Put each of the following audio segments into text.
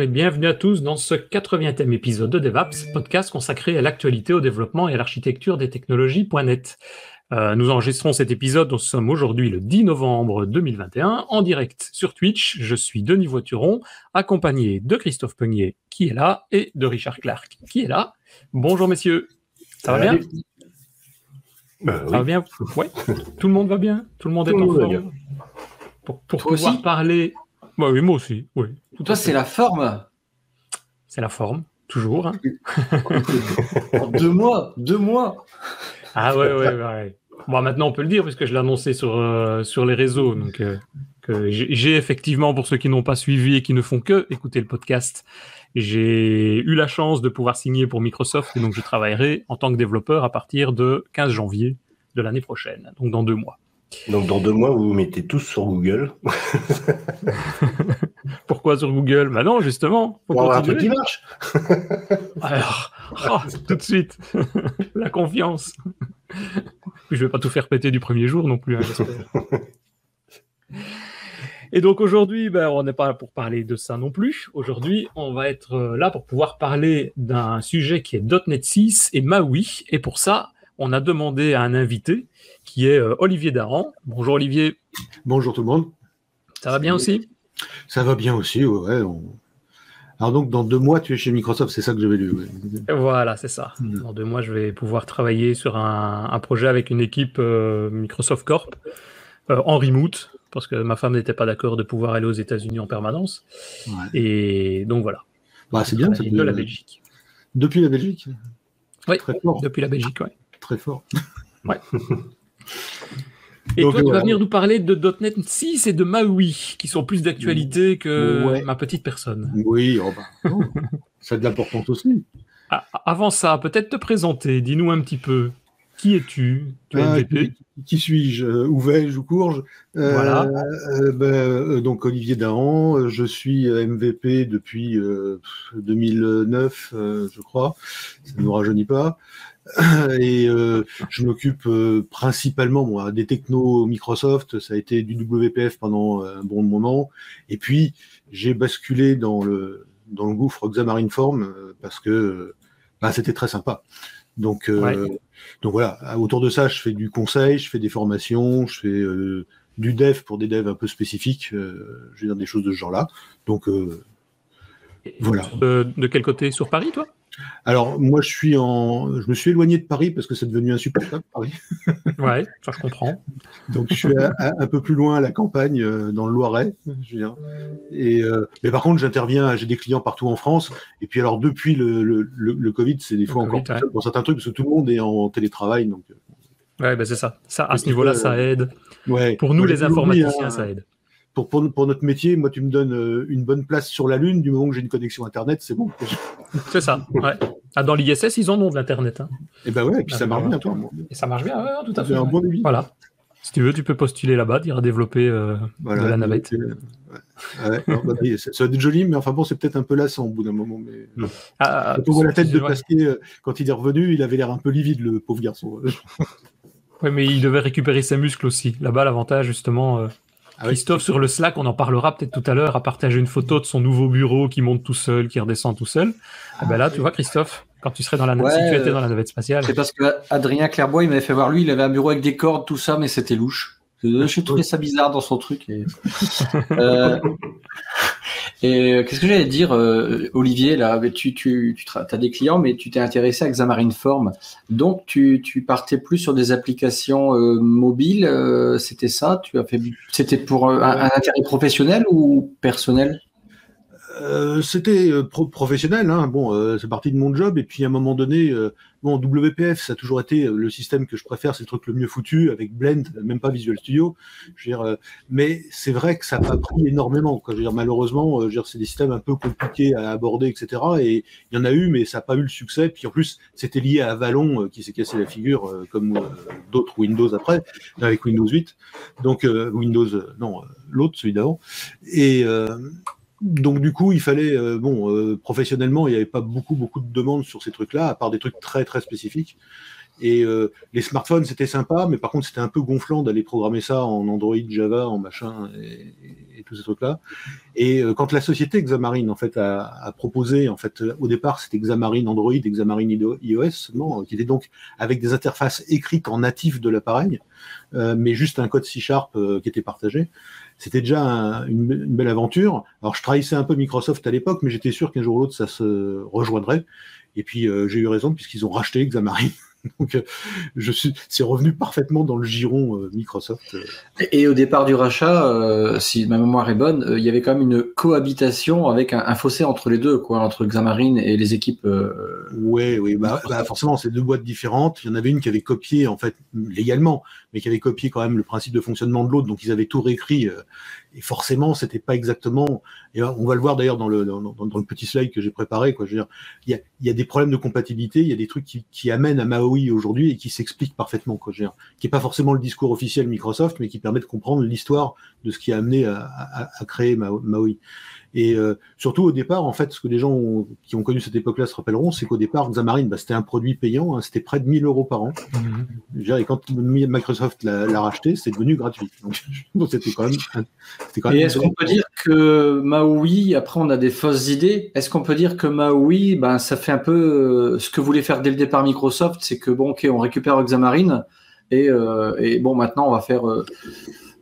Et bienvenue à tous dans ce 80e épisode de DevApps, podcast consacré à l'actualité, au développement et à l'architecture des technologies.net. Euh, nous enregistrons cet épisode, nous sommes aujourd'hui le 10 novembre 2021, en direct sur Twitch. Je suis Denis Voituron, accompagné de Christophe Peugnier, qui est là, et de Richard Clark, qui est là. Bonjour messieurs, ça va bien? Bah Ça va bien? Ouais, tout le monde va bien? Tout le monde est Tout en forme? Pour, pouvoir aussi? parler... Bah oui, moi aussi, oui. Tout Toi, c'est la forme. C'est la forme, toujours. hein. deux mois, deux mois. Ah ouais, ouais, ouais. Bon, maintenant on peut le dire puisque je l'ai annoncé sur, euh, sur les réseaux. Donc, euh, que j'ai j'ai effectivement, pour ceux qui n'ont pas suivi et qui ne font que écouter le podcast, j'ai eu la chance de pouvoir signer pour Microsoft et donc je travaillerai en tant que développeur à partir de 15 janvier de l'année prochaine, donc dans deux mois. Donc dans deux mois, vous vous mettez tous sur Google Pourquoi sur Google? Bah non, justement, pour avoir un truc qui marche. Alors, oh, tout de suite, la confiance. Puis je vais pas tout faire péter du premier jour non plus, hein, j'espère. Et donc aujourd'hui, ben, on n'est pas là pour parler de ça non plus. Aujourd'hui, on va être euh, là pour pouvoir parler d'un sujet qui est .NET 6 et MAUI. Et pour ça, on a demandé à un invité qui est euh, Olivier Daran. Bonjour Olivier, Bonjour tout le monde. ça va bien aussi? Ça va bien aussi, ouais. on- Alors donc dans deux mois tu es chez Microsoft, c'est ça que j'avais lu. ouais. Voilà, c'est ça. Mm. Dans deux mois, je vais pouvoir travailler sur un, un projet avec une équipe euh, Microsoft Corp euh, en remote, parce que ma femme n'était pas d'accord de pouvoir aller aux États-Unis en permanence. Ouais. Et donc voilà. Bah c'est bien, ça de la Belgique. Depuis la Belgique? Oui, Très fort, depuis la Belgique, ouais. Très fort. Et Donc, toi, tu euh, vas venir nous parler de .NET 6 et de MAUI, qui sont plus d'actualité que Ouais. ma petite personne. Oui, oh bah, non, ça a de l'importance aussi. Ah, avant ça, peut-être te présenter. Dis-nous un petit peu. Qui es-tu? Tu es Ah, MVP qui, qui suis-je? Euh, Où vais-je? Ou courge Euh, Voilà. euh, ben, euh, donc Olivier Dahan, euh, je suis euh, MVP depuis euh, 2009, euh, je crois. Ça ne nous rajeunit pas. Et euh, je m'occupe euh, principalement moi, des technos Microsoft. Ça a été du WPF pendant euh, un bon moment. Et puis j'ai basculé dans le dans le gouffre Xamarin Form euh, parce que euh, bah, c'était très sympa. Donc euh, Ouais. donc voilà, autour de ça, je fais du conseil, je fais des formations, je fais euh, du dev pour des devs un peu spécifiques, euh, je veux dire des choses de ce genre-là. Donc euh, voilà. de, de quel côté? Sur Paris, toi? Alors moi, je suis en, je me suis éloigné de Paris parce que c'est devenu insupportable Paris. Ouais, ça je comprends. Donc je suis à- à- un peu plus loin à la campagne, euh, dans le Loiret. Je veux dire. Et euh, mais par contre, j'interviens, j'ai des clients partout en France. Et puis alors depuis le, le, le, le Covid, c'est des fois encore Covid, plus seul pour certains trucs parce que tout le monde est en télétravail. Donc euh, Ouais, ben c'est ça. ça. À ce niveau-là, ça aide. ouais. Pour nous, Moi, les informaticiens, ça aide. Pour, pour, pour notre métier, moi, tu me donnes euh, une bonne place sur la Lune, du moment que j'ai une connexion Internet, c'est bon. C'est ça. Ouais. Ah, dans l'ISS, ils en ont de l'Internet. Hein. Et ben ouais, et puis Ah, ça marche voilà. bien, toi. Et ça marche bien, ouais, tout à fait. Un bon. Voilà. Si tu veux, tu peux postuler là-bas, dire développer euh, Voilà, de la navette. euh, ouais. Ouais, non, bah, oui, ça, ça va être joli, mais enfin bon, c'est peut-être un peu lassant au bout d'un moment. Mais... Ah, Quand on voit la tête de. Pasquier, quand il est revenu, il avait l'air un peu livide, le pauvre garçon. Ouais, mais il devait récupérer ses muscles aussi. Là-bas, l'avantage, justement, euh, Ah oui. Christophe sur le Slack, on en parlera peut-être tout à l'heure, a partagé une photo de son nouveau bureau qui monte tout seul, qui redescend tout seul. Ah ben là, tu vois, Christophe, quand tu serais dans la Ouais, si tu étais dans la navette spatiale. C'est parce que Adrien Clairbois, il m'avait fait voir lui, il avait un bureau avec des cordes, tout ça, mais c'était louche. J'ai trouvé ça bizarre dans son truc. Et, Euh, et, euh, qu'est-ce que j'allais dire, euh, Olivier, là, tu, tu, tu as des clients, mais tu t'es intéressé à Xamarin Form. Donc, tu, tu partais plus sur des applications euh, mobiles, c'était ça Tu as fait, c'était pour un, un intérêt professionnel ou personnel? Euh, C'était euh, pro- professionnel, hein. bon, euh, c'est parti de mon job, et puis à un moment donné, euh, bon, WPF, ça a toujours été euh, le système que je préfère, c'est le truc le mieux foutu, avec Blend, même pas Visual Studio, je veux dire, mais c'est vrai que ça n'a pas pris énormément, quoi. Je veux dire, malheureusement, je c'est des systèmes un peu compliqués à aborder, etc., et il y en a eu, mais ça n'a pas eu le succès, puis en plus, c'était lié à Avalon, qui s'est cassé la figure, comme d'autres Windows après, avec Windows 8, donc Windows, non, l'autre, celui d'avant, et... donc du coup, il fallait, euh, bon, euh, professionnellement, il n'y avait pas beaucoup, beaucoup de demandes sur ces trucs-là, à part des trucs très, très spécifiques. Et euh, les smartphones, c'était sympa, mais par contre, c'était un peu gonflant d'aller programmer ça en Android, Java, en machin et, tous ces trucs-là. Et quand la société Xamarin en fait a, proposé, en fait, au départ, c'était Xamarin Android, Xamarin iOS, non, qui était donc avec des interfaces écrites en natif de l'appareil, mais juste un code C Sharp qui était partagé c'était déjà un, une, une, belle aventure. Alors je trahissais un peu Microsoft à l'époque, mais j'étais sûr qu'un jour ou l'autre ça se rejoindrait. Et puis euh, j'ai eu raison puisqu'ils ont racheté Xamarin. Donc, euh, je suis, c'est revenu parfaitement dans le giron euh, Microsoft. Et, et, au départ du rachat, euh, si ma mémoire est bonne, euh, il y avait quand même une cohabitation avec un, un, fossé entre les deux, quoi, entre Xamarin et les équipes. Oui, oui, bah, bah, forcément, c'est deux boîtes différentes. Il y en avait une qui avait copié, en fait, légalement, mais qui avait copié quand même le principe de fonctionnement de l'autre, donc ils avaient tout réécrit et forcément, c'était pas exactement. Et on va le voir d'ailleurs dans le, dans, le petit slide que j'ai préparé. Quoi. Je veux dire, il y, a, des problèmes de compatibilité, il y a des trucs qui, amènent à Maui aujourd'hui et qui s'expliquent parfaitement. Quoi. Je veux dire, qui est pas forcément le discours officiel Microsoft, mais qui permet de comprendre l'histoire de ce qui a amené à créer Maui. Et euh, surtout au départ, en fait, ce que les gens ont, qui ont connu cette époque-là se rappelleront, c'est qu'au départ, Xamarin, bah, c'était un produit payant, hein, c'était près de 1000 euros par an. Mmh. Et quand Microsoft l'a racheté, c'est devenu gratuit. Donc c'était quand même. Quand même et est-ce qu'on peut dire que Maui, après on a des fausses idées, est-ce qu'on peut dire que Maui, ben, ça fait un peu euh, ce que voulait faire dès le départ Microsoft, c'est que bon, ok, on récupère Xamarin et, euh, et bon, maintenant on va faire euh,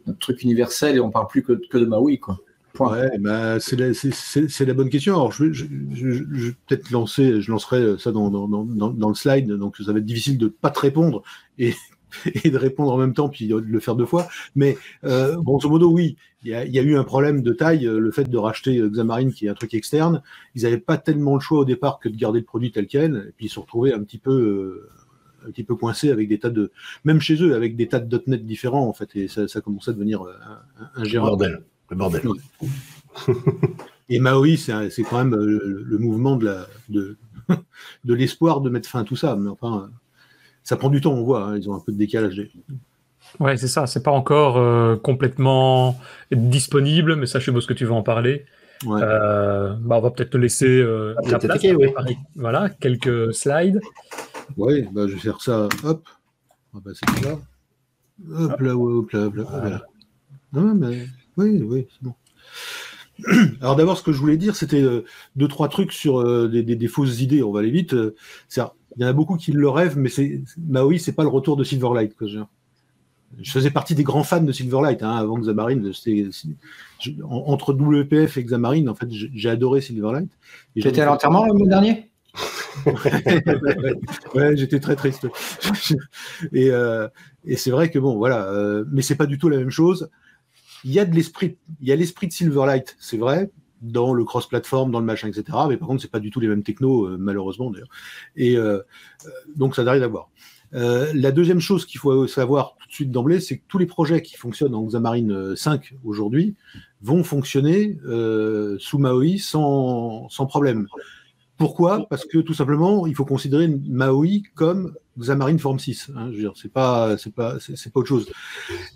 notre truc universel et on parle plus que, que de Maui, quoi. Ouais, bah, c'est la, la, bonne question. Alors, je, je, je, je vais peut-être lancer, je lancerai ça dans, dans, dans, dans, le slide, donc ça va être difficile de pas te répondre et, et de répondre en même temps, puis de le faire deux fois. Mais euh, grosso modo, oui, il y, a, il y, a, eu un problème de taille, le fait de racheter Xamarin, qui est un truc externe. Ils n'avaient pas tellement le choix au départ que de garder le produit tel quel, et puis ils se sont retrouvés un petit peu. Euh, un petit peu coincés avec des tas de, même chez eux, avec des tas de .NET différents en fait, et ça, ça commençait à devenir un, un gérant. Bordel le bordel. Et Maui, c'est quand même le, le, mouvement de la de, de l'espoir de mettre fin à tout ça. Mais enfin, ça prend du temps, on voit. Hein, ils ont un peu de décalage. Ouais, c'est ça. C'est pas encore euh, complètement disponible, mais ça, je suppose que tu vas en parler. Ouais. Euh, bah, on va peut-être te laisser euh, ah, la place, oui. Voilà, quelques slides. Oui, bah, je vais faire ça. Hop. Ah, bah, c'est ça. Hop là, hop là, hop là. Voilà. Non, mais oui, oui, c'est bon. Alors d'abord, ce que je voulais dire, c'était euh, deux, trois trucs sur euh, des, des, des, fausses idées. On va aller vite. Euh, il y en a beaucoup qui le rêvent, mais c'est Maui, c'est pas le retour de Silverlight. Je, je faisais partie des grands fans de Silverlight hein, avant Xamarin. Je, entre WPF et Xamarin, en fait, j'ai adoré Silverlight. Tu étais à l'enterrement le mois dernier? Ouais, j'étais très triste. et, euh, et c'est vrai que bon, voilà, euh, mais c'est pas du tout la même chose il y a de l'esprit, il y a l'esprit de Silverlight, c'est vrai, dans le cross-platform, dans le machin, etc. Mais par contre, c'est pas du tout les mêmes technos, euh, malheureusement d'ailleurs. Et euh, euh donc, ça n'a rien à voir. La deuxième chose qu'il faut savoir tout de suite d'emblée, c'est que tous les projets qui fonctionnent en Xamarin 5 aujourd'hui vont fonctionner sous Maui sans, sans problème. Pourquoi Parce que tout simplement, il faut considérer Maui comme Xamarin Form 6. Hein, je veux dire, c'est pas, c'est pas, c'est pas autre chose.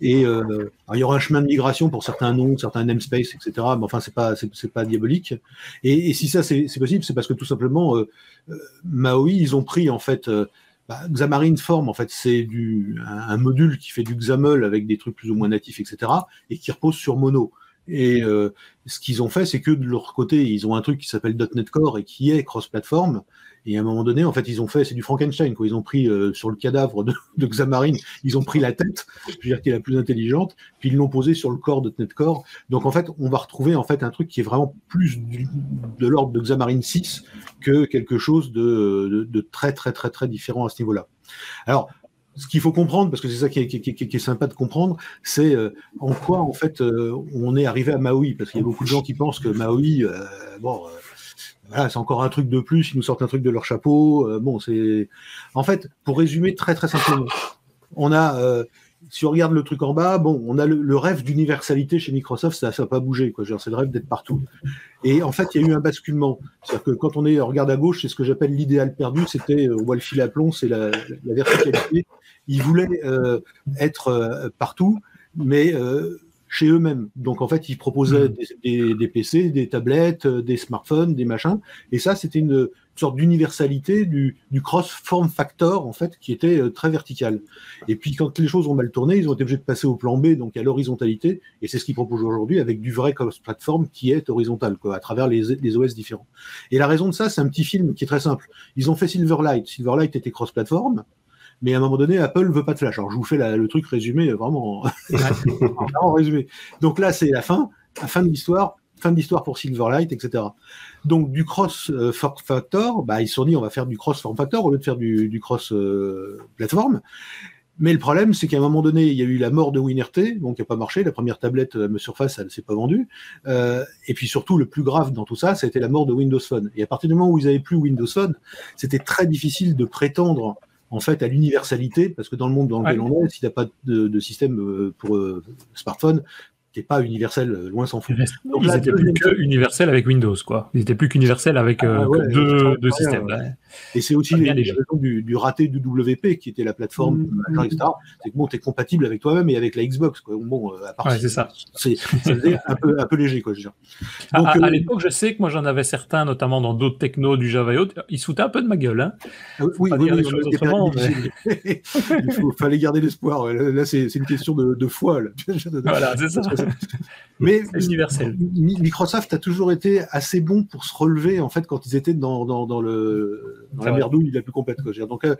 Et euh, il y aura un chemin de migration pour certains noms, certains namespaces, etc. Mais enfin, c'est pas, c'est pas diabolique. Et, et si ça c'est possible, c'est parce que tout simplement, euh, euh, Maui, ils ont pris en fait. Euh, bah, Xamarin Form, en fait, c'est du un, un, module qui fait du XAML avec des trucs plus ou moins natifs, etc. et qui repose sur Mono. Et euh, ce qu'ils ont fait, c'est que de leur côté, ils ont un truc qui s'appelle .NET Core et qui est cross-platform. Et à un moment donné, en fait, ils ont fait, c'est du Frankenstein, quoi. Ils ont pris euh, sur le cadavre de, Xamarin, ils ont pris la tête, je veux dire qui est la plus intelligente, puis ils l'ont posé sur le corps de .NET Core. Donc en fait, on va retrouver en fait un truc qui est vraiment plus de l'ordre de Xamarin 6 que quelque chose de, de, de très très très très différent à ce niveau-là. Alors, ce qu'il faut comprendre, parce que c'est ça qui est, sympa de comprendre, c'est euh, en quoi en fait euh, on est arrivé à Maui, parce qu'il y a beaucoup de gens qui pensent que Maui, euh, bon, voilà, c'est encore un truc de plus, ils nous sortent un truc de leur chapeau. bon, c'est, en fait, pour résumer très très simplement, on a si on regarde le truc en bas, bon, on a le, le rêve d'universalité chez Microsoft, ça n'a pas bougé, quoi. C'est le rêve d'être partout. Et en fait, il y a eu un basculement. C'est-à-dire que quand on est regarde à gauche, c'est ce que j'appelle l'idéal perdu. C'était, on voit le fil à plomb, c'est la, la, verticalité. Il voulait euh, être euh, partout, mais euh, chez eux-mêmes. Donc en fait, ils proposaient Mhm. des, des- des PC, des tablettes, euh, des smartphones, des machins. Et ça, c'était une sorte d'universalité du, du cross-form factor, en fait, qui était euh, très vertical. Et puis quand les choses ont mal tourné, ils ont été obligés de passer au plan B, donc à l'horizontalité. Et c'est ce qu'ils proposent aujourd'hui avec du vrai cross-platform qui est horizontal, quoi, à travers les, les OS différents. Et la raison de ça, c'est un petit film qui est très simple. Ils ont fait Silverlight. Silverlight était cross-platform. Mais à un moment donné, Apple veut pas de flash. Alors, je vous fais le truc résumé, euh, vraiment, vraiment résumé. Donc là, c'est la fin, la fin de l'histoire, fin de l'histoire pour Silverlight, etc. Donc du cross euh, factor, bah, ils se sont dit on va faire du cross form factor au lieu de faire du, cross euh, plateforme. Mais le problème, c'est qu'à un moment donné, il y a eu la mort de WinRT, donc qui n'a pas marché. La première tablette euh, Surface, elle ne s'est pas vendue. Et puis surtout, le plus grave dans tout ça, c'était la mort de Windows Phone. Et à partir du moment où ils n'avaient plus Windows Phone, c'était très difficile de prétendre en fait à l'universalité, parce que dans le monde dans lequel Ouais. on est, si tu n'as pas de, de système euh, pour euh, smartphone, t'es pas universel, euh, loin s'en fout. Donc Ils la étaient plus que universels avec Windows, quoi. Ils étaient plus qu'universels avec euh, Ah ouais, que deux, systèmes. ouais. là. Et c'est aussi les, les du, du raté du WP, qui était la plateforme, Mhm. machin, etc. C'est que bon, t'es compatible avec toi-même et avec la Xbox, quoi. Bon, euh, à part Ouais, c'est ça. c'est un peu, un peu léger, quoi, je veux dire. Donc, à, euh, à l'époque, je sais que moi j'en avais certains, notamment dans d'autres technos du Java et autres. Ils foutaient un peu de ma gueule. Hein. Ah oui. Il faut, fallait garder l'espoir. Là, là, c'est une question de, foi. Là. Voilà, c'est ça. Mais universel. Mi- Microsoft a toujours été assez bon pour se relever en fait quand ils étaient dans, dans, dans le dans la merdouille la plus complète. Quoi. Donc euh,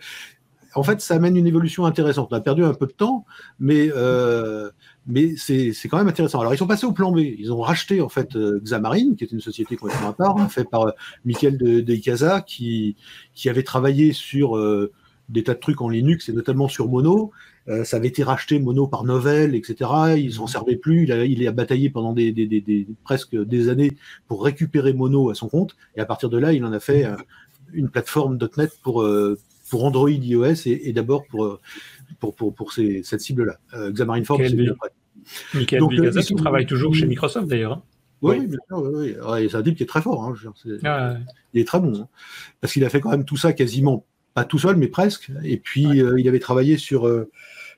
en fait, ça amène une évolution intéressante. On a perdu un peu de temps, mais euh, mais c'est c'est quand même intéressant. Alors ils sont passés au plan B. Ils ont racheté en fait euh, Xamarin, qui est une société complètement à part, hein, fait par euh, Michael de, de Icaza, qui qui avait travaillé sur euh, des tas de trucs en Linux et notamment sur Mono. Euh, ça avait été racheté Mono par Novell, etc. Ils s'en servaient plus. Il a, il a bataillé pendant des, des, des, des- presque des années pour récupérer Mono à son compte. Et à partir de là, il en a fait euh, une plateforme .NET pour euh, pour Android, iOS et, et d'abord pour, euh, pour pour pour ces, cette cible-là. Euh, Xamarin Forms, Quel c'est bi- bien. Michael Donc, Bigaza ils qui travaille toujours chez Microsoft d'ailleurs. hein. Oui, bien sûr, oui, oui. Ouais, c'est un type qui est très fort. Hein, Ah, il est très bon. hein. Parce qu'il a fait quand même tout ça quasiment, pas tout seul, mais presque. Et puis, euh, il avait travaillé sur. euh,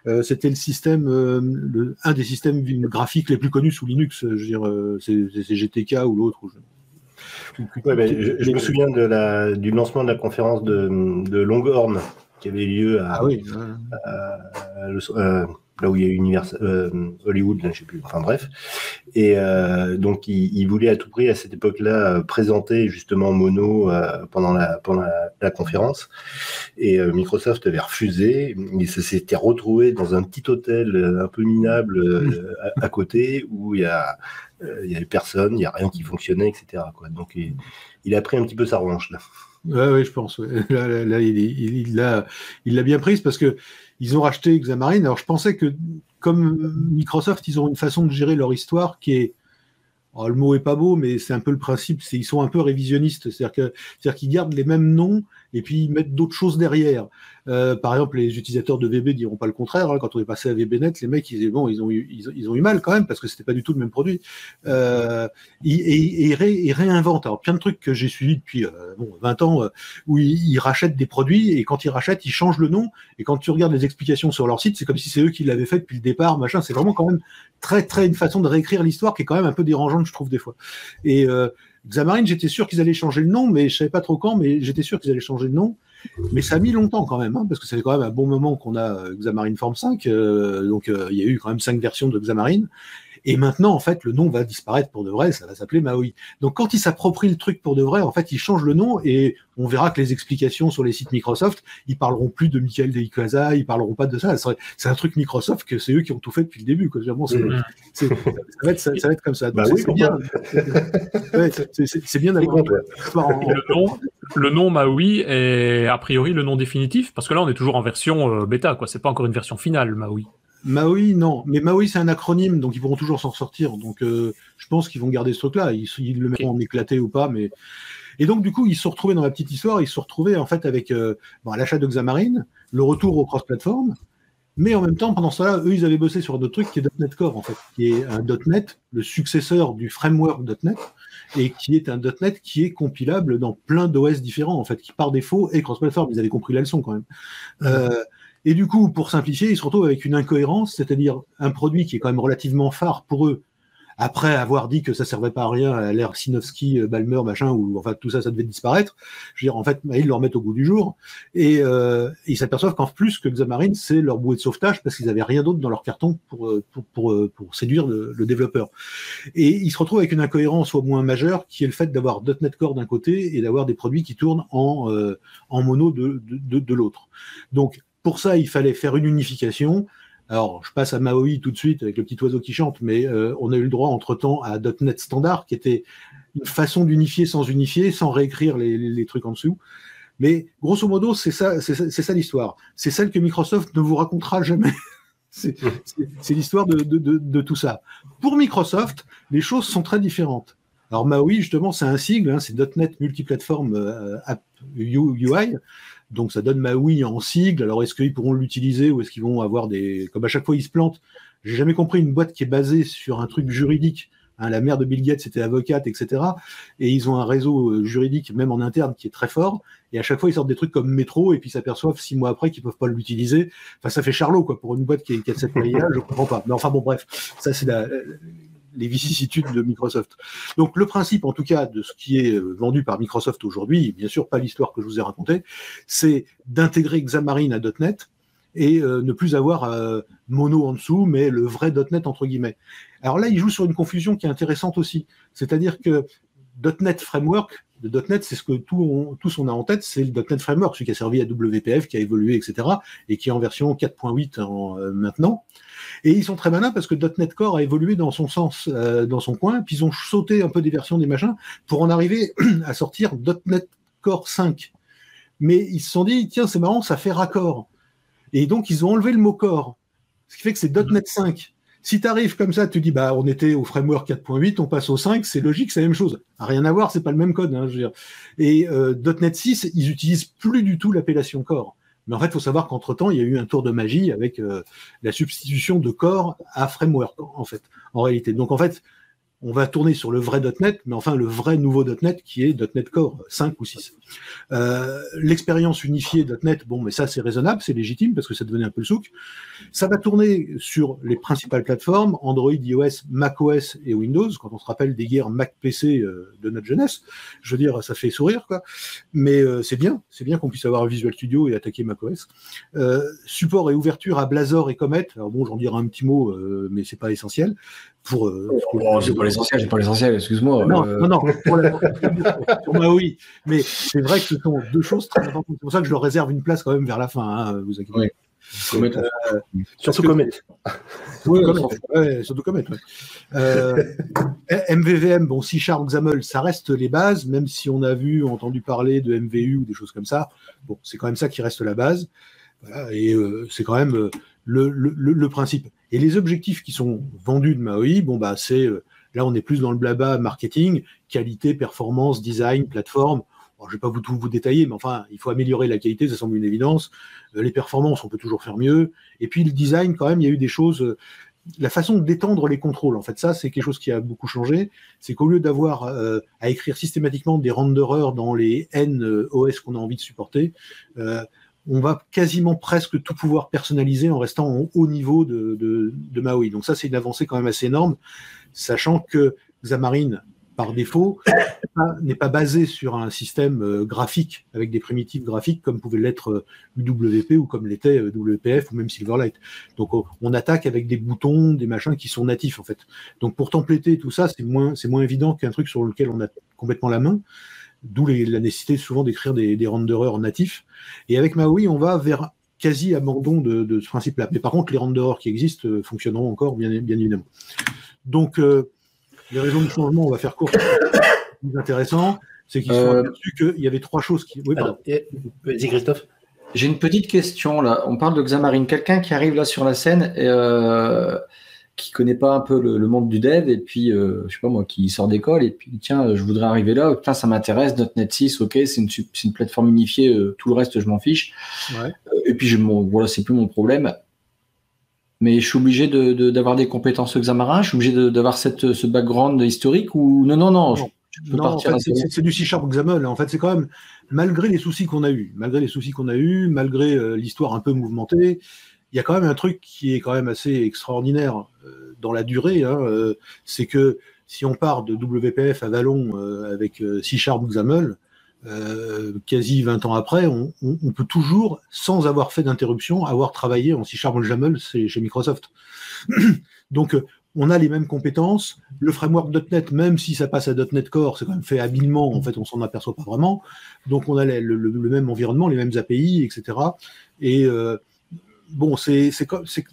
euh, C'était le système, le- un des systèmes graphiques les plus connus sous Linux. Je veux dire, c'est GTK ou l'autre. je- Ouais, ben, je, je me souviens de la, du lancement de la conférence de, de Longhorn qui avait lieu à, Ah oui. à là où il y a Univers, euh, Hollywood, là, je sais plus. Enfin bref. Et euh, donc il, il voulait à tout prix à cette époque-là présenter justement Mono euh, pendant la pendant la, la conférence. Et Microsoft avait refusé. Il s'était retrouvé dans un petit hôtel un peu minable à, à côté où il y a il y avait personne, il y a rien qui fonctionnait, etc. Quoi. Donc il, il a pris un petit peu sa revanche là. Ouais, je pense. ouais. Là, là, là, il il- il l'a il l'a bien prise parce que ils ont racheté Xamarin. Alors, je pensais que, comme Microsoft, ils ont une façon de gérer leur histoire qui est. oh, le mot est pas beau, mais c'est un peu le principe. Ils sont un peu révisionnistes, c'est-à-dire qu'ils gardent les mêmes noms et puis mettent d'autres choses derrière. Euh, par exemple, les utilisateurs de VB diront pas le contraire. hein. Quand on est passé à VBNet, les mecs ils bon, ils ont eu ils, ont- eu mal quand même parce que c'était pas du tout le même produit. Euh, et, et, et réinventent. Alors plein de trucs que j'ai suivis depuis euh, bon 20 ans euh, où ils, rachètent des produits et quand ils rachètent, ils changent le nom. Et quand tu regardes les explications sur leur site, c'est comme si c'est eux qui l'avaient fait depuis le départ, machin. C'est vraiment quand même très très une façon de réécrire l'histoire qui est quand même un peu dérangeante, je trouve des fois. Et euh, Xamarin, j'étais sûr qu'ils allaient changer le nom, mais je savais pas trop quand, mais j'étais sûr qu'ils allaient changer le nom. Mais ça a mis longtemps quand même, hein, parce que fait quand même un bon moment qu'on a euh, Xamarin Form 5, euh, donc euh, il y a eu quand même cinq versions de Xamarin. Et maintenant, en fait, le nom va disparaître pour de vrai, ça va s'appeler Maui. Donc quand ils s'approprient le truc pour de vrai, en fait, ils changent le nom et on verra que les explications sur les sites Microsoft, ils parleront plus de Michael de Icaza, ils parleront pas de ça. Ça- C'est un truc Microsoft que c'est eux qui ont tout fait depuis le début. Quoi. Vraiment, c'est- c'est- ça, va être, ça, ça va être comme ça. Bah c'est- oui, bien. Ouais, d'avoir le nom, le nom Maui est a priori le nom définitif parce que là on est toujours en version euh, bêta quoi. C'est pas encore une version finale Maui. Maui, non. Mais Maui, c'est un acronyme, donc ils pourront toujours s'en sortir. Donc, euh, je pense qu'ils vont garder ce truc-là. Ils, ils le mettront en éclaté ou pas, mais. Et donc, du coup, ils se sont retrouvés dans la petite histoire. Ils se sont retrouvés, en fait, avec euh, bon, l'achat de Xamarin, le retour au cross-platform. Mais en même temps, pendant cela, eux, ils avaient bossé sur un autre truc qui est .NET Core, en fait, qui est un .NET, le successeur du framework .NET, et qui est un .NET qui est compilable dans plein d'OS différents, en fait, qui par défaut est cross-platform. Ils avaient compris la leçon, quand même. Euh, Et du coup, pour simplifier, ils se retrouvent avec une incohérence, c'est-à-dire un produit qui est quand même relativement phare pour eux, après avoir dit que ça servait pas à rien à l'ère Sinowski, euh, Balmer, machin, ou enfin tout ça, ça devait disparaître. Je veux dire, en fait, ils le remettent au goût du jour et euh, ils s'aperçoivent qu'en plus que Xamarin, c'est leur bouée de sauvetage parce qu'ils avaient rien d'autre dans leur carton pour euh, pour, pour, euh, séduire le, le, développeur. Et ils se retrouvent avec une incohérence au moins majeure, qui est le fait d'avoir .NET Core d'un côté et d'avoir des produits qui tournent en euh, en mono de de, de, de l'autre. Donc pour ça, il fallait faire une unification alors, je passe à Maui tout de suite avec le petit oiseau qui chante, mais euh, on a eu le droit entre-temps à .NET Standard, qui était une façon d'unifier sans unifier, sans réécrire les, les, les, trucs en dessous. Mais grosso modo, c'est ça, c'est ça, ça l'histoire. C'est celle que Microsoft ne vous racontera jamais. c'est l'histoire de, de, de, de, tout ça. Pour Microsoft, les choses sont très différentes. Alors Maui, justement, c'est un sigle, hein, c'est .NET Multiplatform euh, App UI. Donc ça donne Maui en sigle. Alors est-ce qu'ils pourront l'utiliser ou est-ce qu'ils vont avoir des... Comme à chaque fois ils se plantent. J'ai jamais compris une boîte qui est basée sur un truc juridique. Hein, la mère de Bill Gates était avocate, etc. Et ils ont un réseau juridique, même en interne, qui est très fort. Et à chaque fois, ils sortent des trucs comme métro, et puis s'aperçoivent six mois après qu'ils peuvent pas l'utiliser. Enfin, ça fait charlot, quoi, pour une boîte qui, qui a cette je comprends pas. Mais enfin, bon, bref, ça, c'est la, les vicissitudes de Microsoft. Donc le principe, en tout cas, de ce qui est vendu par Microsoft aujourd'hui, bien sûr pas l'histoire que je vous ai racontée, c'est d'intégrer Xamarin à .NET et euh, ne plus avoir euh, mono en dessous, mais le vrai .NET entre guillemets. Alors là, il joue sur une confusion qui est intéressante aussi, c'est-à-dire que .NET Framework, le .NET, c'est ce que tout on, tous on a en tête, c'est le .NET Framework, celui qui a servi à WPF, qui a évolué, etc., et qui est en version 4.8 euh, maintenant. Et ils sont très malins parce que .NET Core a évolué dans son sens, euh, dans son coin, puis ils ont sauté un peu des versions des machins pour en arriver à sortir .NET Core 5. Mais ils se sont dit, tiens, c'est marrant, ça fait raccord. Et donc, ils ont enlevé le mot core. Ce qui fait que c'est .NET 5. Si tu arrives comme ça, tu dis, bah, on était au framework 4.8, on passe au 5, c'est logique, c'est la même chose. Rien à voir, c'est pas le même code. Hein. Et euh, .NET 6, ils utilisent plus du tout l'appellation core. Mais en fait, il faut savoir qu'entre-temps, il y a eu un tour de magie avec euh, la substitution de core à framework, en fait, en réalité. Donc, en fait, on va tourner sur le vrai .NET, mais enfin le vrai nouveau .NET qui est .NET Core 5 ou 6. Euh, L'expérience unifiée .NET, bon, mais ça c'est raisonnable, c'est légitime parce que ça devenait un peu le souk. Ça va tourner sur les principales plateformes Android, iOS, macOS et Windows. Quand on se rappelle des guerres Mac PC euh, de notre jeunesse, je veux dire, ça fait sourire quoi. Mais euh, c'est bien, c'est bien qu'on puisse avoir Visual Studio et attaquer macOS. Euh, support et ouverture à Blazor et Comet. Alors bon, j'en dirai un petit mot, mais c'est pas essentiel pour. Euh, oh, c'est pas l'essentiel, c'est pas l'essentiel, excuse-moi. Non, euh... non, non, pour la, pour Maui. Mais c'est vrai que ce sont deux choses très importantes. C'est pour ça que je leur réserve une place quand même vers la fin, hein, vous inquiétez oui. Comet, euh, surtout Comet. Oui, ouais, surtout Comet. Ouais. Euh, MVVM, bon, C Sharp, XAML, ça reste les bases, même si on a vu, entendu parler de MVU ou des choses comme ça. Bon, c'est quand même ça qui reste la base. Voilà, et euh, c'est quand même le, le, le, principe. Et les objectifs qui sont vendus de Maui, bon bah c'est là on est plus dans le blabla marketing, qualité, performance, design, plateforme. Je vais pas vous tout vous détailler, mais enfin il faut améliorer la qualité, ça semble une évidence. les performances, on peut toujours faire mieux. Et puis le design, quand même, il y a eu des choses. la façon d'étendre les contrôles, en fait, ça c'est quelque chose qui a beaucoup changé. C'est qu'au lieu d'avoir euh, à écrire systématiquement des renderers dans les N OS qu'on a envie de supporter, euh, on va quasiment presque tout pouvoir personnaliser en restant en haut niveau de, Maui. Donc ça, c'est une avancée quand même assez énorme, sachant que Xamarin, par défaut, n'est pas basé sur un système graphique avec des primitives graphiques comme pouvait l'être UWP ou comme l'était WPF ou même Silverlight. Donc on attaque avec des boutons, des machins qui sont natifs en fait. Donc pour templéter tout ça, c'est moins, c'est moins évident qu'un truc sur lequel on a complètement la main d'où la nécessité souvent d'écrire des, des renderers natifs. Et avec Maui, on va vers quasi abandon de, de ce principe-là. Mais par contre, les renderers qui existent euh, fonctionneront encore, bien, bien évidemment. Donc, euh, les raisons de changement, on va faire court. Plus intéressant, c'est qu'ils euh... sont aperçus qu'il y avait trois choses qui. Oui, pardon. Vas-y, Christophe. J'ai une petite question là. On parle de Xamarin. Quelqu'un qui arrive là sur la scène et euh, qui connaît pas un peu le, le, monde du dev et puis euh, je sais pas moi qui sort d'école et puis tiens je voudrais arriver là putain ça m'intéresse .NET 6 ok c'est une c'est une plateforme unifiée euh, tout le reste je m'en fiche ouais. euh, et puis je mon voilà c'est plus mon problème mais je suis obligé de d'avoir de, des compétences Xamarin je suis obligé d'avoir cette ce background historique ou non non non, non. Je, non, c'est du C-Sharp XAML. En fait, c'est quand même, malgré les soucis qu'on a eus, malgré les soucis qu'on a eus, malgré euh, l'histoire un peu mouvementée, il y a quand même un truc qui est quand même assez extraordinaire euh, dans la durée. Hein, euh, c'est que si on part de WPF à Vallon avec C-Sharp XAML, quasi 20 ans après, on, peut toujours, sans avoir fait d'interruption, avoir travaillé en C-Sharp XAML chez Microsoft. Donc, on a les mêmes compétences. Le framework .NET, même si ça passe à .NET Core, c'est quand même fait habilement. En fait, on s'en aperçoit pas vraiment. Donc, on a le, même environnement, les mêmes API, etc. Et euh, bon, c'est,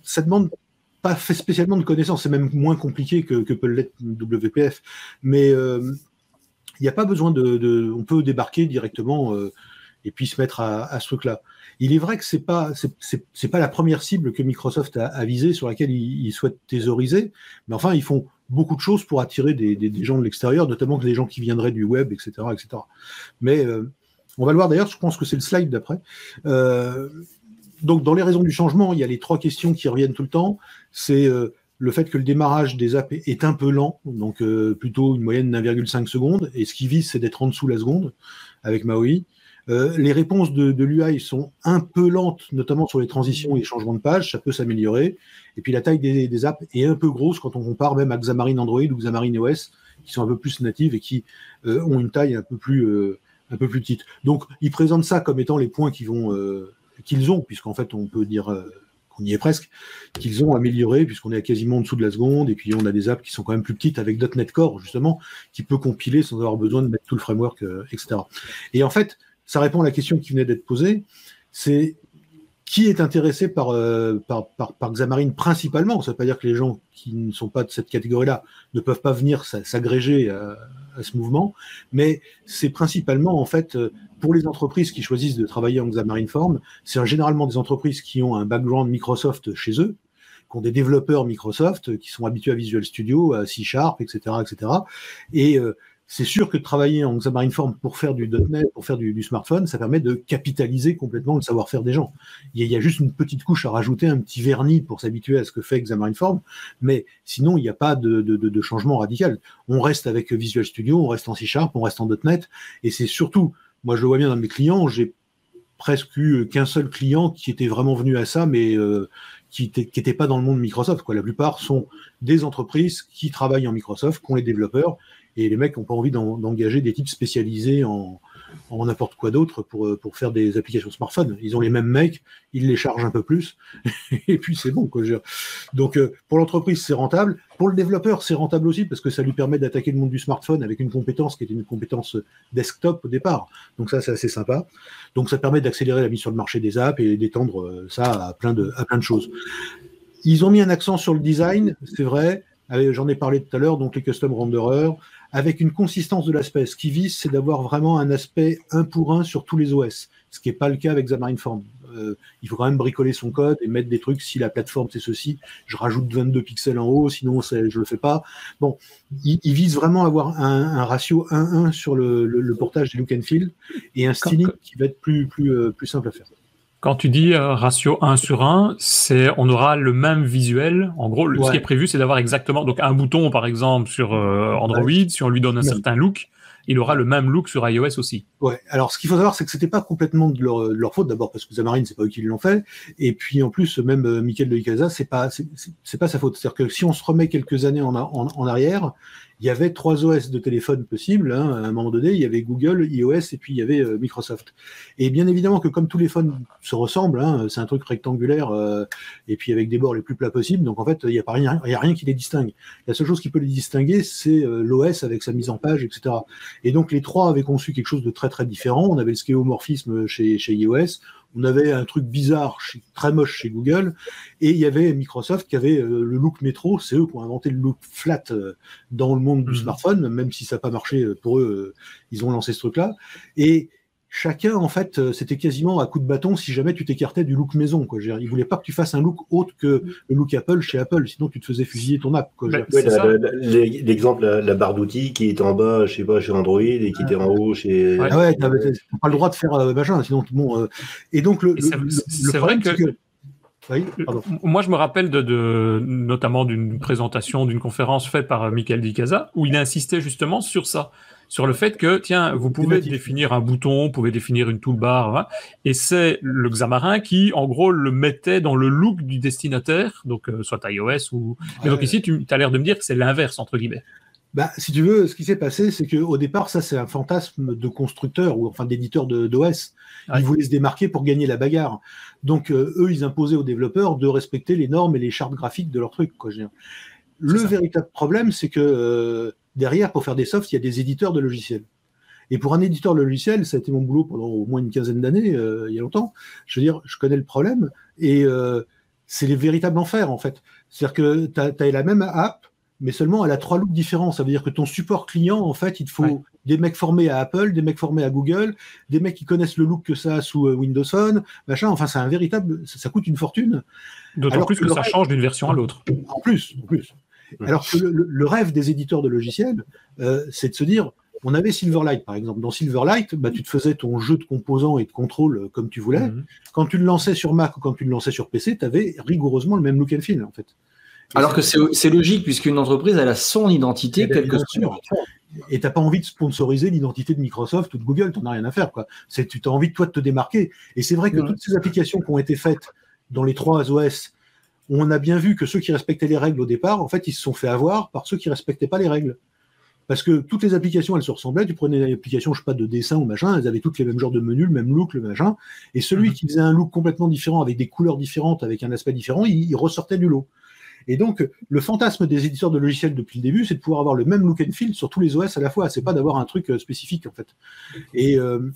ça demande pas fait spécialement de connaissances. C'est même moins compliqué que, que peut l'être WPF. Mais euh, il n'y a pas besoin de, On peut débarquer directement euh, et puis se mettre à, à ce truc-là. Il est vrai que c'est pas c'est pas la première cible que Microsoft a, visée sur laquelle ils, souhaitent thésauriser, mais enfin ils font beaucoup de choses pour attirer des, gens de l'extérieur, notamment des gens qui viendraient du web, etc., etc. Mais euh, on va le voir d'ailleurs. Je pense que c'est le slide d'après. Donc dans les raisons du changement, il y a les trois questions qui reviennent tout le temps. C'est euh, le fait que le démarrage des apps est un peu lent, donc plutôt une moyenne d'1,5 secondes, et ce qui vise, c'est d'être en dessous la seconde avec MAUI. Euh, les réponses de, de l'UI sont un peu lentes, notamment sur les transitions et les changements de page, ça peut s'améliorer. Et puis la taille des, apps est un peu grosse quand on compare même à Xamarin Android ou Xamarin OS, qui sont un peu plus natives et qui euh, ont une taille un peu plus euh, un peu plus petite. Donc ils présentent ça comme étant les points qu'ils vont qu'ils ont, puisqu'en fait on peut dire qu'on y est presque, qu'ils ont amélioré, puisqu'on est à quasiment en dessous de la seconde, et puis on a des apps qui sont quand même plus petites avec .NET Core, justement, qui peut compiler sans avoir besoin de mettre tout le framework, etc. Et en fait, ça répond à la question qui venait d'être posée. C'est qui est intéressé par, euh, par, par, Xamarin principalement Ça ne veut pas dire que les gens qui ne sont pas de cette catégorie-là ne peuvent pas venir s'agréger à, ce mouvement, mais c'est principalement en fait pour les entreprises qui choisissent de travailler en Xamarin Form, c'est généralement des entreprises qui ont un background Microsoft chez eux, qui ont des développeurs Microsoft, qui sont habitués à Visual Studio, à C Sharp, etc., etc. Et euh, c'est sûr que travailler en Xamarin Form pour faire du .NET, pour faire du, smartphone, ça permet de capitaliser complètement le savoir-faire des gens. Il y, a, juste une petite couche à rajouter, un petit vernis pour s'habituer à ce que fait Xamarin Form, mais sinon, il n'y a pas de, changement radical. On reste avec Visual Studio, on reste en C Sharp, on reste en .NET, et c'est surtout, moi je le vois bien dans mes clients, j'ai presque eu qu'un seul client qui était vraiment venu à ça, mais euh, qui n'était pas dans le monde Microsoft. La plupart sont des entreprises qui travaillent en Microsoft, qui ont les développeurs et les mecs n'ont pas envie d'engager des types spécialisés en, en n'importe quoi d'autre pour, euh, pour faire des applications smartphone. Ils ont les mêmes mecs, ils les chargent un peu plus, et puis c'est bon. Quoi. Donc euh, pour l'entreprise, c'est rentable. Pour le développeur, c'est rentable aussi parce que ça lui permet d'attaquer le monde du smartphone avec une compétence qui était une compétence desktop au départ. Donc ça, c'est assez sympa. Donc ça permet d'accélérer la mise sur le marché des apps et d'étendre euh, ça à plein, de, à plein de choses. Ils ont mis un accent sur le design, c'est vrai. J'en ai parlé tout à l'heure, donc les custom renderers avec une consistance de l'aspect. Ce qui vise, c'est d'avoir vraiment un aspect un pour un sur tous les OS, ce qui n'est pas le cas avec Xamarin Form. Euh, il faut quand même bricoler son code et mettre des trucs. Si la plateforme c'est ceci, je rajoute 22 pixels en haut, sinon je le fais pas. Bon, il, vise vraiment à avoir un, ratio 1-1 sur le, portage des look and feel et un styling qui va être plus, plus, euh, plus simple à faire. Quand tu dis euh, ratio 1 sur 1, c'est on aura le même visuel. En gros, ce qui est prévu, c'est d'avoir exactement donc un bouton, par exemple, sur euh, Android. Si on lui donne un certain look, il aura le même look sur iOS aussi. Ouais. Alors, ce qu'il faut savoir, c'est que c'était pas complètement de leur, faute. D'abord parce que Xamarin, c'est pas eux qui l'ont fait, et puis en plus, même euh, Michael de Icaza, c'est pas c'est pas sa faute. C'est-à-dire que si on se remet quelques années en, en, en arrière, il y avait trois OS de téléphone possibles. Hein, à un moment donné, il y avait Google, iOS et puis il y avait euh, Microsoft. Et bien évidemment que comme tous les phones se ressemblent, hein, c'est un truc rectangulaire euh, et puis avec des bords les plus plats possibles. Donc en fait, il n'y a pas rien, a rien qui les distingue. La seule chose qui peut les distinguer, c'est euh, l'OS avec sa mise en page, etc. Et donc les trois avaient conçu quelque chose de très très différent. On avait le skéomorphisme chez, chez iOS on avait un truc bizarre, très moche chez Google, et il y avait Microsoft qui avait euh, le look métro, c'est eux qui ont inventé le look flat euh, dans le monde du mmh. smartphone, même si ça n'a pas marché euh, pour eux, ils ont lancé ce truc-là. Et chacun, en fait, euh, c'était quasiment à coup de bâton si jamais tu t'écartais du look maison. Quoi. Ils voulaient pas que tu fasses un look autre que le look Apple chez Apple, sinon tu te faisais fusiller ton app. Ben, l'exemple, la, barre d'outils qui est en bas, je sais pas, chez Android et qui était en haut chez. Ah ouais, t'as pas le droit de faire euh, machin, sinon bon. Euh, et donc le. C'est vrai que. Moi, je me rappelle de, notamment d'une présentation, d'une conférence faite par Michael Di Casa, où il insistait justement sur ça sur le fait que, tiens, vous pouvez définir un bouton, vous pouvez définir une toolbar, hein, et c'est le Xamarin qui, en gros, le mettait dans le look du destinataire, donc euh, soit iOS ou. Mais donc ici, tu as l'air de me dire que c'est l'inverse entre guillemets. Bah, si tu veux, ce qui s'est passé, c'est qu'au départ, ça, c'est un fantasme de constructeur ou enfin d'éditeur d'OS. Ils voulaient se démarquer pour gagner la bagarre. Donc, euh, eux, ils imposaient aux développeurs de respecter les normes et les chartes graphiques de leur truc. Quoi, Le véritable problème, c'est que euh, derrière, pour faire des softs, il y a des éditeurs de logiciels. Et pour un éditeur de logiciels, ça a été mon boulot pendant au moins une quinzaine d'années, euh, il y a longtemps. Je veux dire, je connais le problème et c'est les véritables enfers, en fait. C'est-à-dire que tu as, as la même app, mais seulement elle a trois looks différents. Ça veut dire que ton support client, en fait, il te faut des mecs formés à Apple, des mecs formés à Google, des mecs qui connaissent le look que ça a sous euh, Windows Phone, machin. Enfin, c'est un véritable, ça, coûte une fortune. D'autant plus que, ça change d'une version à l'autre. En plus, en plus. Alors que le, rêve des éditeurs de logiciels, euh, c'est de se dire, on avait Silverlight, par exemple. Dans Silverlight, bah, tu te faisais ton jeu de composants et de contrôle euh, comme tu voulais. Mhm. Quand tu le lançais sur Mac ou quand tu le lançais sur PC, tu avais rigoureusement le même look and feel, en fait. Alors que c'est logique, puisqu'une entreprise, elle a son identité, quelque chose. Et tu n'as pas envie de sponsoriser l'identité de Microsoft ou de Google, tu n'en as rien à faire. Quoi. Tu as envie, toi, de te démarquer. Et c'est vrai que toutes ces applications qui ont été faites dans les trois OS, on a bien vu que ceux qui respectaient les règles au départ, en fait, ils se sont fait avoir par ceux qui ne respectaient pas les règles. Parce que toutes les applications, elles se ressemblaient. Tu prenais une application, je sais pas, de dessin ou machin, elles avaient toutes les mêmes genres de menus, le même look, le machin. Et celui mhm. qui faisait un look complètement différent, avec des couleurs différentes, avec un aspect différent, il ressortait du lot. Et donc, le fantasme des éditeurs de logiciels depuis le début, c'est de pouvoir avoir le même look and feel sur tous les OS à la fois. C'est pas d'avoir un truc euh, spécifique, en fait. Et euh,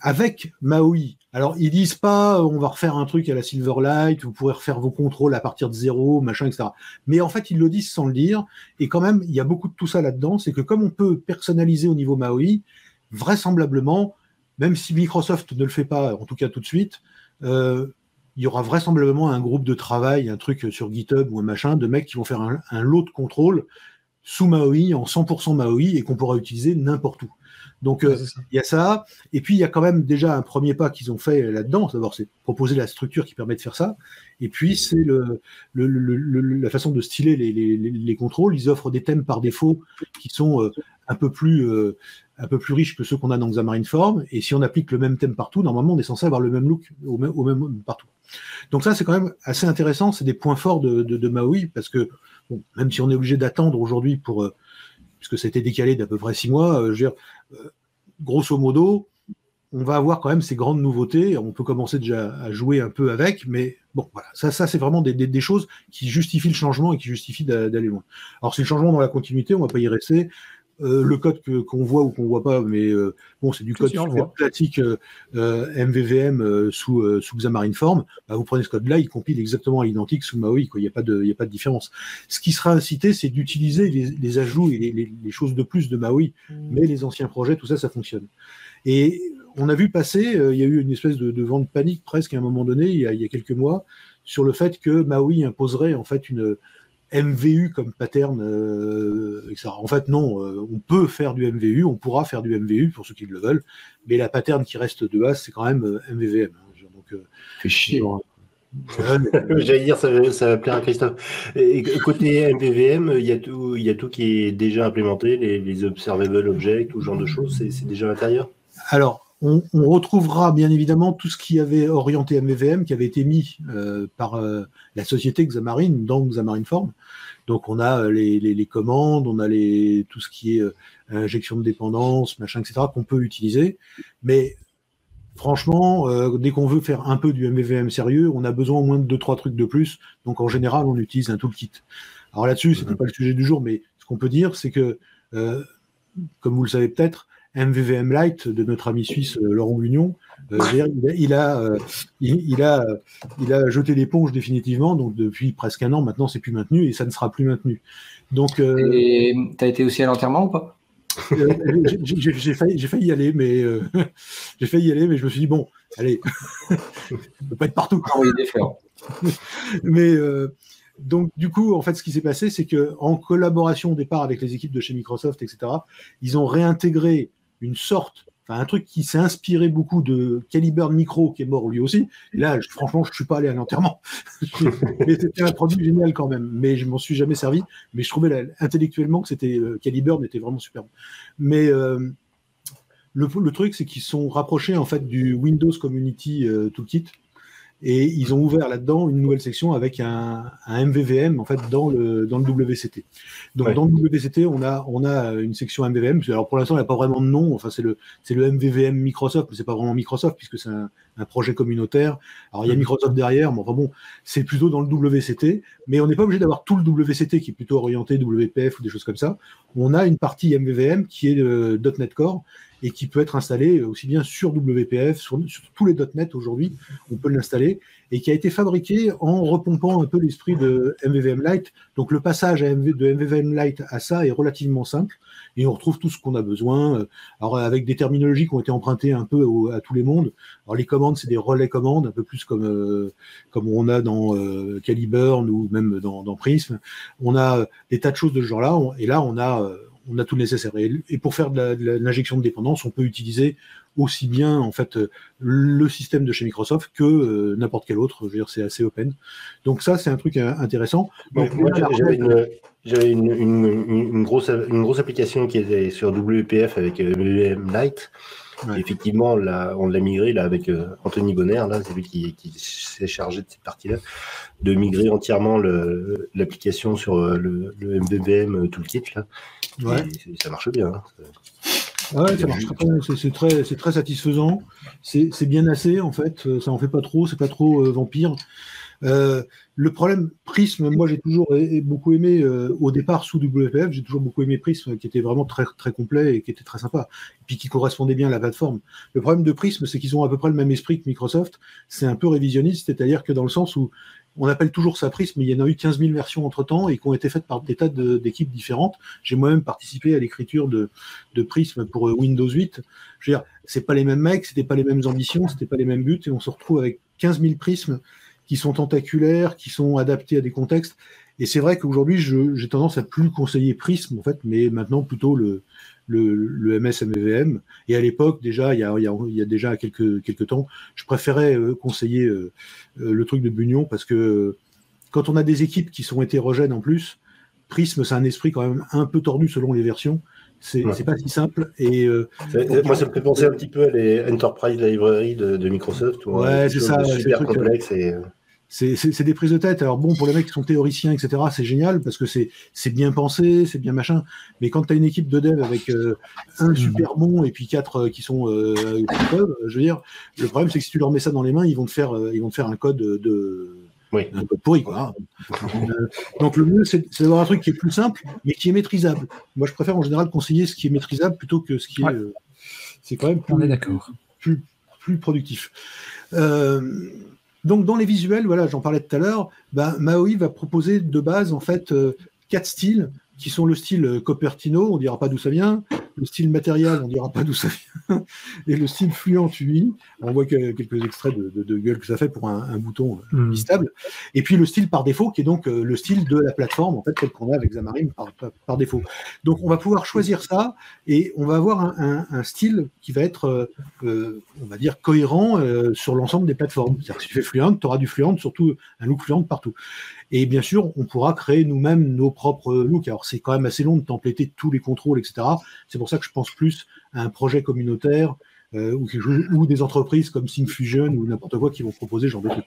avec Maui, alors ils disent pas on va refaire un truc à la Silverlight, vous pourrez refaire vos contrôles à partir de zéro, machin, etc. Mais en fait, ils le disent sans le dire. Et quand même, il y a beaucoup de tout ça là-dedans. C'est que comme on peut personnaliser au niveau Maui, vraisemblablement, même si Microsoft ne le fait pas, en tout cas tout de suite, euh, il y aura vraisemblablement un groupe de travail, un truc sur GitHub ou un machin, de mecs qui vont faire un, lot de contrôle sous Maui, en 100% Maui, et qu'on pourra utiliser n'importe où. Donc euh, il y a ça, et puis il y a quand même déjà un premier pas qu'ils ont fait là-dedans. D'abord, c'est proposer la structure qui permet de faire ça, et puis c'est le, la façon de styler les, contrôles. Ils offrent des thèmes par défaut qui sont euh, un peu plus euh, un peu plus riches que ceux qu'on a dans Xamarin Form, et si on applique le même thème partout, normalement on est censé avoir le même look au même, au même partout. Donc ça, c'est quand même assez intéressant. C'est des points forts de, Maui parce que même si on est obligé d'attendre aujourd'hui pour, puisque c'était décalé d'à peu près six mois, euh, euh, grosso modo, on va avoir quand même ces grandes nouveautés. On peut commencer déjà à jouer un peu avec, mais bon, voilà, ça, ça c'est vraiment des, choses qui justifient le changement et qui justifient d'aller loin. Alors, c'est le changement dans la continuité, on va pas y rester. Euh, le code qu'on voit ou qu'on voit pas, mais euh, bon, c'est du code classique MVVM euh, sous, sous Xamarin Form. Bah, vous prenez ce code-là, il compile exactement à l'identique sous Maui. Il n'y a pas de, il a pas de différence. Ce qui sera incité, c'est d'utiliser les, ajouts et les, choses de plus de Maui, mmh. mais les anciens projets, tout ça, ça fonctionne. Et on a vu passer, il y a eu une espèce de, de vent de panique presque à un moment donné, il y, a, il y a quelques mois, sur le fait que Maui imposerait en fait une MVU comme pattern, euh, etc. En fait, non, euh, on peut faire du MVU, on pourra faire du MVU pour ceux qui le veulent, mais la pattern qui reste de base, c'est quand même euh, MVVM. Hein, donc, Fait chier. J'allais dire, ça, ça, va plaire à Christophe. Et, côté MVVM, il y, a tout, il y a tout qui est déjà implémenté, les, les observable objects, tout genre de choses, c'est déjà à l'intérieur? Alors, on, retrouvera bien évidemment tout ce qui avait orienté MVVM, qui avait été mis euh, par euh, la société Xamarin dans Xamarin Form. Donc on a euh, les, commandes, on a les, tout ce qui est injection de dépendance, machin, etc., qu'on peut utiliser. Mais franchement, dès qu'on veut faire un peu du MVVM sérieux, on a besoin au moins de deux, trois trucs de plus. Donc en général, on utilise un toolkit. Alors là-dessus, ce n'est mhm. pas le sujet du jour, mais ce qu'on peut dire, c'est que, comme vous le savez peut-être, MVVM Lite de notre ami suisse euh, Laurent Union. Euh, il, a, euh, il, a, il, a, jeté l'éponge définitivement, donc depuis presque un an maintenant, c'est plus maintenu et ça ne sera plus maintenu. Donc, et tu as été aussi à l'enterrement ou pas? J'ai failli, failli, y aller, mais j'ai failli y aller, mais je me suis dit bon, allez, ne peut pas être partout. mais donc, du coup, en fait, ce qui s'est passé, c'est que en collaboration au départ avec les équipes de chez Microsoft, etc., ils ont réintégré une sorte, enfin un truc qui s'est inspiré beaucoup de Caliburn Micro, qui est mort lui aussi. Et là, franchement, je suis pas allé à l'enterrement. mais c'était un produit génial quand même. Mais je m'en suis jamais servi. Mais je trouvais intellectuellement que c'était euh, Caliburn était vraiment superbe. Mais euh, le, truc, c'est qu'ils sont rapprochés en fait du Windows Community Toolkit et ils ont ouvert là-dedans une nouvelle section avec un, un, MVVM en fait dans le dans le WCT. Donc dans le WCT, on a on a une section MVVM. Alors pour l'instant, il n'y a pas vraiment de nom. Enfin, c'est le c'est le MVVM Microsoft, mais c'est pas vraiment Microsoft puisque c'est un, un, projet communautaire. Alors il y a Microsoft derrière, mais enfin bon, c'est plutôt dans le WCT. Mais on n'est pas obligé d'avoir tout le WCT qui est plutôt orienté WPF ou des choses comme ça. On a une partie MVVM qui est le .NET Core et qui peut être installé aussi bien sur WPF, sur, tous les .NET aujourd'hui, on peut l'installer, et qui a été fabriqué en repompant un peu l'esprit de MVVM Lite. Donc le passage de MVVM Lite à ça est relativement simple, et on retrouve tout ce qu'on a besoin, euh, alors avec des terminologies qui ont été empruntées un peu à tous les mondes. Alors les commandes, c'est des relais commandes, un peu plus comme, euh, comme on a dans euh, Caliburn ou même dans, dans, Prism. On a des tas de choses de ce genre-là, et là on a on a tout le nécessaire. Et, pour faire de l'injection de, dépendance, on peut utiliser aussi bien en fait le système de chez Microsoft que euh, n'importe quel autre. Je veux dire, c'est assez open. Donc ça, c'est un truc euh, intéressant. j'avais une, grosse, une grosse application qui était sur WPF avec WM euh, Lite. Effectivement, on l'a migré là avec Anthony Bonner, là, c'est lui qui, s'est chargé de cette partie-là, de migrer entièrement l'application sur le, le, MVVM Toolkit là. Ouais. ça marche bien. Hein. Ouais, ça marche C'est très, c'est très satisfaisant. C'est bien assez en fait. Ça en fait pas trop. C'est pas trop euh, vampire. Euh, le problème Prism, moi j'ai toujours beaucoup aimé euh, au départ sous WPF, j'ai toujours beaucoup aimé Prism qui était vraiment très très complet et qui était très sympa, et puis qui correspondait bien à la plateforme. Le problème de Prism, c'est qu'ils ont à peu près le même esprit que Microsoft. C'est un peu révisionniste, c'est-à-dire que dans le sens où on appelle toujours ça Prism, mais il y en a eu 15 000 versions entre-temps et qui ont été faites par des tas d'équipes différentes. J'ai moi-même participé à l'écriture de, de, Prism pour euh, Windows 8. Je veux dire, c'est pas les mêmes mecs, c'était pas les mêmes ambitions, c'était pas les mêmes buts, et on se retrouve avec 15 000 prismes qui sont tentaculaires, qui sont adaptés à des contextes. Et c'est vrai qu'aujourd'hui, j'ai tendance à plus conseiller Prism, en fait, mais maintenant plutôt le, le, le MS Et à l'époque, déjà, il y a, il y a, déjà quelques, quelques temps, je préférais euh, conseiller euh, euh, le truc de Bunion parce que quand on a des équipes qui sont hétérogènes en plus, Prism, c'est un esprit quand même un peu tordu selon les versions. C'est pas si simple. Et, moi, ça me fait penser un petit peu à les Enterprise Library de, de Microsoft. Ouais, c'est ça. Super complexe. Et c'est des prises de tête. Alors bon, pour les mecs qui sont théoriciens, etc., c'est génial parce que c'est bien pensé, c'est bien machin. Mais quand tu as une équipe de dev avec euh, un super bon et puis quatre euh, qui sont euh, je veux dire, le problème c'est que si tu leur mets ça dans les mains, ils vont te faire, ils vont te faire un code de oui. un code pourri quoi. donc le mieux c'est d'avoir un truc qui est plus simple mais qui est maîtrisable. Moi je préfère en général conseiller ce qui est maîtrisable plutôt que ce qui est. c'est quand même plus, On est d'accord. Plus, plus, productif. Euh, donc dans les visuels, voilà, j'en parlais tout à l'heure, bah, Maui va proposer de base en fait euh, quatre styles qui sont le style euh, Copertino, on dira pas d'où ça vient, le style matériel, on dira pas d'où ça vient, et le style fluent UI, on voit quelques extraits de, de, gueule que ça fait pour un, bouton euh, stable, et puis le style par défaut, qui est donc euh, le style de la plateforme, en fait, tel qu'on a avec Xamarin par, par, défaut. Donc on va pouvoir choisir ça, et on va avoir un, un, style qui va être, on va dire, cohérent sur l'ensemble des plateformes. C'est-à-dire que si tu fais Fluent, tu auras du Fluent, surtout un look Fluent partout. Et bien sûr, on pourra créer nous-mêmes nos propres looks. Alors c'est quand même assez long de templéter tous les contrôles, etc. C'est pour ça que je pense plus à un projet communautaire euh, ou, ou, des entreprises comme Syncfusion ou n'importe quoi qui vont proposer genre de trucs.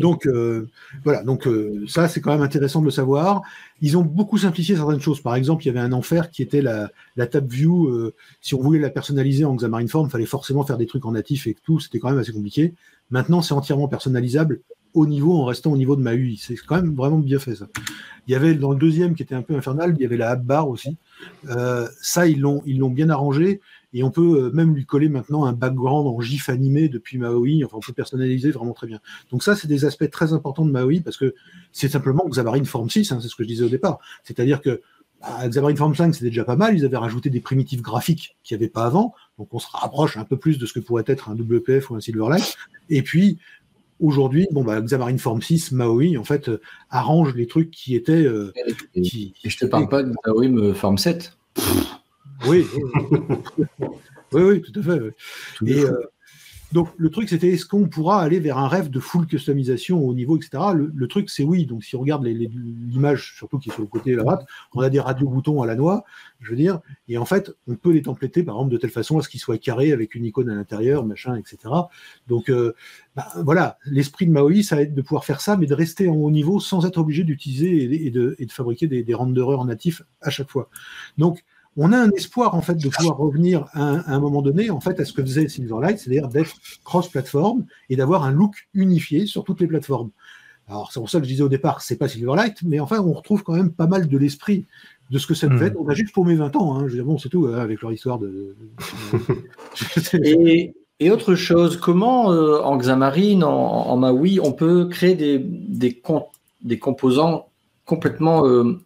Donc euh, voilà, donc euh, ça c'est quand même intéressant de le savoir. Ils ont beaucoup simplifié certaines choses. Par exemple, il y avait un enfer qui était la, la tab view. si on voulait la personnaliser en Xamarin Form, il fallait forcément faire des trucs en natif et tout. C'était quand même assez compliqué. Maintenant, c'est entièrement personnalisable au niveau en restant au niveau de ma UI. C'est quand même vraiment bien fait ça. Il y avait dans le deuxième qui était un peu infernal, il y avait la app bar aussi. Euh, ça, ils l'ont ils l'ont bien arrangé et on peut euh, même lui coller maintenant un background en GIF animé depuis Maui. Enfin, on peut personnaliser vraiment très bien. Donc ça, c'est des aspects très importants de Maui parce que c'est simplement Xamarin Form 6, hein, c'est ce que je disais au départ. C'est-à-dire que bah, Xamarin Form 5, c'était déjà pas mal. Ils avaient rajouté des primitives graphiques qu'il n'y avait pas avant. Donc on se rapproche un peu plus de ce que pourrait être un WPF ou un Silverlight. Et puis, Aujourd'hui, bon, bah, Xamarin Form 6, Maui, en fait, euh, arrange les trucs qui étaient. Euh, et, je te parle pas de Maui Form 7. Oui, oui, oui, tout à fait. Et, euh, donc le truc c'était est-ce qu'on pourra aller vers un rêve de full customisation au niveau, etc. Le, truc c'est oui. Donc si on regarde l'image, surtout qui est sur le côté de la droite, on a des radio-boutons à la noix, je veux dire, et en fait on peut les templéter par exemple de telle façon à ce qu'ils soient carrés avec une icône à l'intérieur, machin, etc. Donc euh, bah, voilà, l'esprit de Maui, ça va être de pouvoir faire ça, mais de rester en haut niveau sans être obligé d'utiliser et, de, fabriquer des, des renderers natifs à chaque fois. Donc on a un espoir en fait de pouvoir revenir à, un moment donné en fait à ce que faisait Silverlight, c'est-à-dire d'être cross-platform et d'avoir un look unifié sur toutes les plateformes. Alors c'est pour ça que je disais au départ, c'est pas Silverlight, mais enfin on retrouve quand même pas mal de l'esprit de ce que ça devait hmm. être. On a juste pour mes 20 ans, hein. je veux dire, bon c'est tout hein, avec leur histoire de. et, autre chose, comment euh, en Xamarin, en, Maui, on peut créer des, des, des composants complètement euh,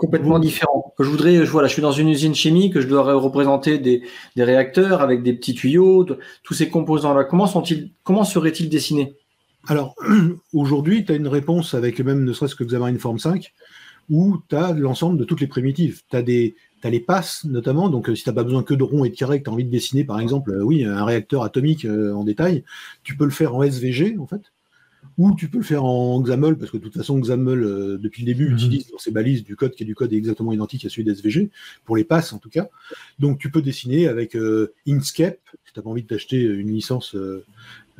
complètement différent. Je voudrais, je, voilà, je suis dans une usine chimique, je dois représenter des, réacteurs avec des petits tuyaux, tous ces composants-là. Comment sont-ils, comment seraient-ils dessinés? Alors, aujourd'hui, tu as une réponse avec même ne serait-ce que Xamarin Form 5, où tu as l'ensemble de toutes les primitives. Tu as des, les passes notamment, donc euh, si tu n'as pas besoin que de ronds et de carrés, que tu as envie de dessiner par exemple, euh, oui, un réacteur atomique euh, en détail, tu peux le faire en SVG en fait ou tu peux le faire en XAML, parce que de toute façon, XAML, euh, depuis le début, mhm. utilise dans ses balises du code qui est du code exactement identique à celui d'SVG, pour les passes en tout cas. Donc tu peux dessiner avec euh, Inkscape, si tu n'as pas envie d'acheter une licence euh,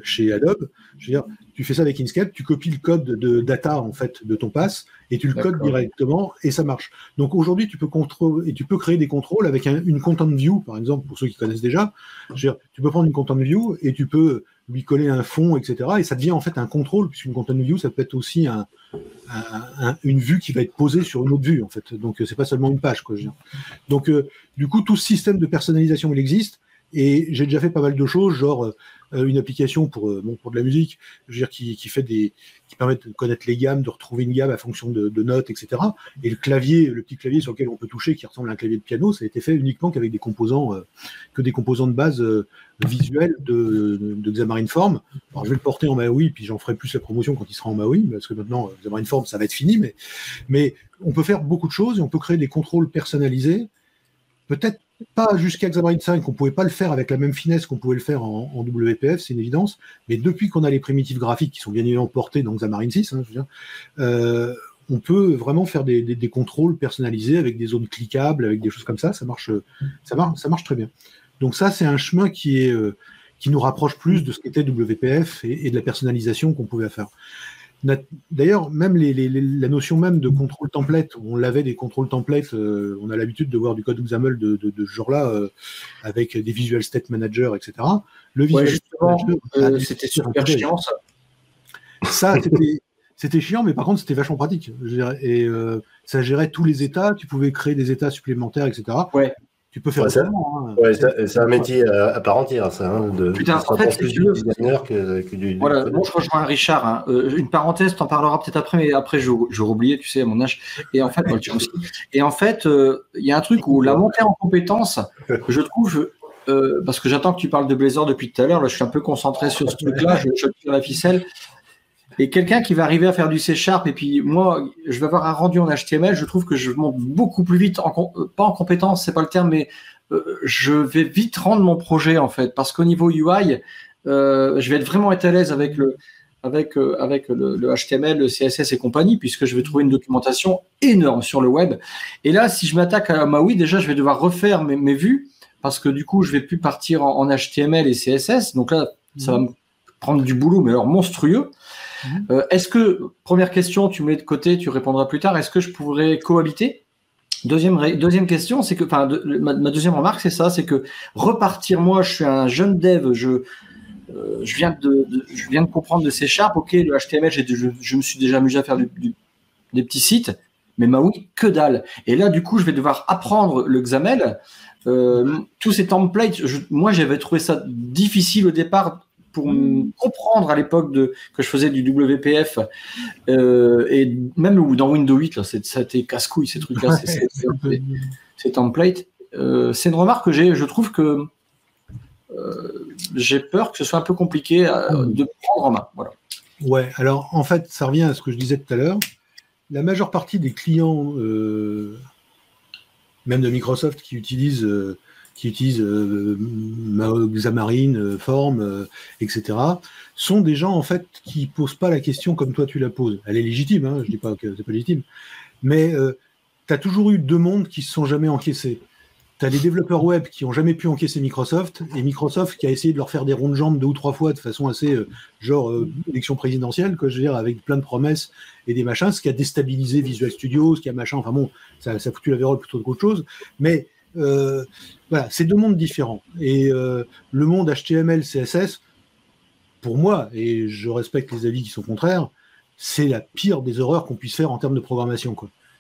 chez Adobe. Je veux dire, tu fais ça avec Inkscape, tu copies le code de data en fait de ton pass et tu le codes directement et ça marche. Donc aujourd'hui, tu peux contrôler et tu peux créer des contrôles avec une content view, par exemple, pour ceux qui connaissent déjà. Je veux dire, tu peux prendre une content view et tu peux lui coller un fond, etc. Et ça devient en fait un contrôle, puisqu'une content view, ça peut être aussi un, une vue qui va être posée sur une autre vue, en fait. Donc c'est pas seulement une page, quoi. Je veux dire. Donc euh, du coup, tout ce système de personnalisation, il existe. Et j'ai déjà fait pas mal de choses, genre euh, une application pour, euh, bon, pour de la musique, je veux dire, qui, permet de connaître les gammes, de retrouver une gamme à fonction de, de, notes, etc. Et le clavier, le petit clavier sur lequel on peut toucher, qui ressemble à un clavier de piano, ça a été fait uniquement qu'avec des composants, euh, que des composants de base visuels de, de, Xamarin Form. Alors je vais le porter en Maui, puis j'en ferai plus la promotion quand il sera en Maui, parce que maintenant Xamarin Form, ça va être fini, mais, mais on peut faire beaucoup de choses et on peut créer des contrôles personnalisés. Peut-être pas jusqu'à Xamarin 5, on pouvait pas le faire avec la même finesse qu'on pouvait le faire en, WPF, c'est une évidence. Mais depuis qu'on a les primitives graphiques qui sont bien évidemment portées dans Xamarin 6, hein, euh, on peut vraiment faire des, contrôles personnalisés avec des zones cliquables, avec des choses comme ça. Ça marche, ça marche, ça marche très bien. Donc ça, c'est un chemin qui est euh, qui nous rapproche plus de ce qu'était WPF et de la personnalisation qu'on pouvait faire. D'ailleurs, même la notion même de contrôle template, on l'avait des contrôles templates, euh, on a l'habitude de voir du code XAML de, de, de ce genre-là, euh, avec des Visual State Manager, etc. Le Visual euh, c'était super chiant ça. Ça, c'était chiant, mais par contre, c'était vachement pratique. et ça gérait tous les états, tu pouvais créer des états supplémentaires, etc. Ouais. Tu peux faire ça. Hein. c'est un métier à, part entière, ça. Hein, de, Putain, en fait, plus du designer que, que, du. Voilà, bon, je rejoins Richard. Hein. Euh, une parenthèse, t'en parleras peut-être après, mais après, je vais oublier, tu sais, à mon âge. Et en fait, moi, aussi. Et en fait, euh, il y a un truc où la montée en compétence, je trouve, euh, parce que j'attends que tu parles de Blazor depuis tout à l'heure, là, je suis un peu concentré sur ce truc-là, je, je tire la ficelle. Et quelqu'un qui va arriver à faire du C Sharp, et puis moi, je vais avoir un rendu en HTML, je trouve que je monte beaucoup plus vite, en, euh, pas en compétence, c'est pas le terme, mais euh, je vais vite rendre mon projet, en fait, parce qu'au niveau UI, euh, je vais être vraiment être à l'aise avec le, avec, avec le, HTML, le CSS et compagnie, puisque je vais trouver une documentation énorme sur le web. Et là, si je m'attaque à Maui, déjà, je vais devoir refaire mes, mes, vues, parce que du coup, je vais plus partir en, en HTML et CSS. Donc là, ça va me prendre du boulot, mais alors monstrueux. Mhm. Euh, est-ce que, première question, tu mets de côté, tu répondras plus tard, est-ce que je pourrais cohabiter? Deuxième, deuxième question, c'est que, enfin, ma, deuxième remarque, c'est ça, c'est que repartir, moi, je suis un jeune dev, je, euh, je, viens de, je viens de comprendre de C Sharp, ok, le HTML, je, je, me suis déjà amusé à faire des petits sites, mais oui, que dalle. Et là, du coup, je vais devoir apprendre le XAML. Euh, tous ces templates, moi, j'avais trouvé ça difficile au départ pour me comprendre à l'époque de que je faisais du WPF euh, et même dans Windows 8 là c'était casse-couille ces trucs là ces templates euh, c'est une remarque que j'ai je trouve que euh, j'ai peur que ce soit un peu compliqué de prendre en main voilà. Ouais alors en fait ça revient à ce que je disais tout à l'heure. La majeure partie des clients même de Microsoft qui utilisent qui utilisent Xamarin, Form, etc., sont des gens en fait qui posent pas la question comme toi tu la poses. Elle est légitime, hein, je dis pas que c'est pas légitime, mais tu as toujours eu deux mondes qui se sont jamais encaissés tu as des développeurs web qui ont jamais pu encaisser Microsoft et Microsoft qui a essayé de leur faire des ronds de jambes deux ou trois fois de façon assez euh, genre euh, élection présidentielle, quoi, je veux dire, avec plein de promesses et des machins, ce qui a déstabilisé Visual Studio, ce qui a machin, enfin bon, ça, ça a foutu la vérole plutôt qu'autre chose. Mais euh, voilà, c'est deux mondes différents. Et le monde HTML, CSS, pour moi, et je respecte les avis qui sont contraires, c'est la pire des horreurs qu'on puisse faire en termes de programmation.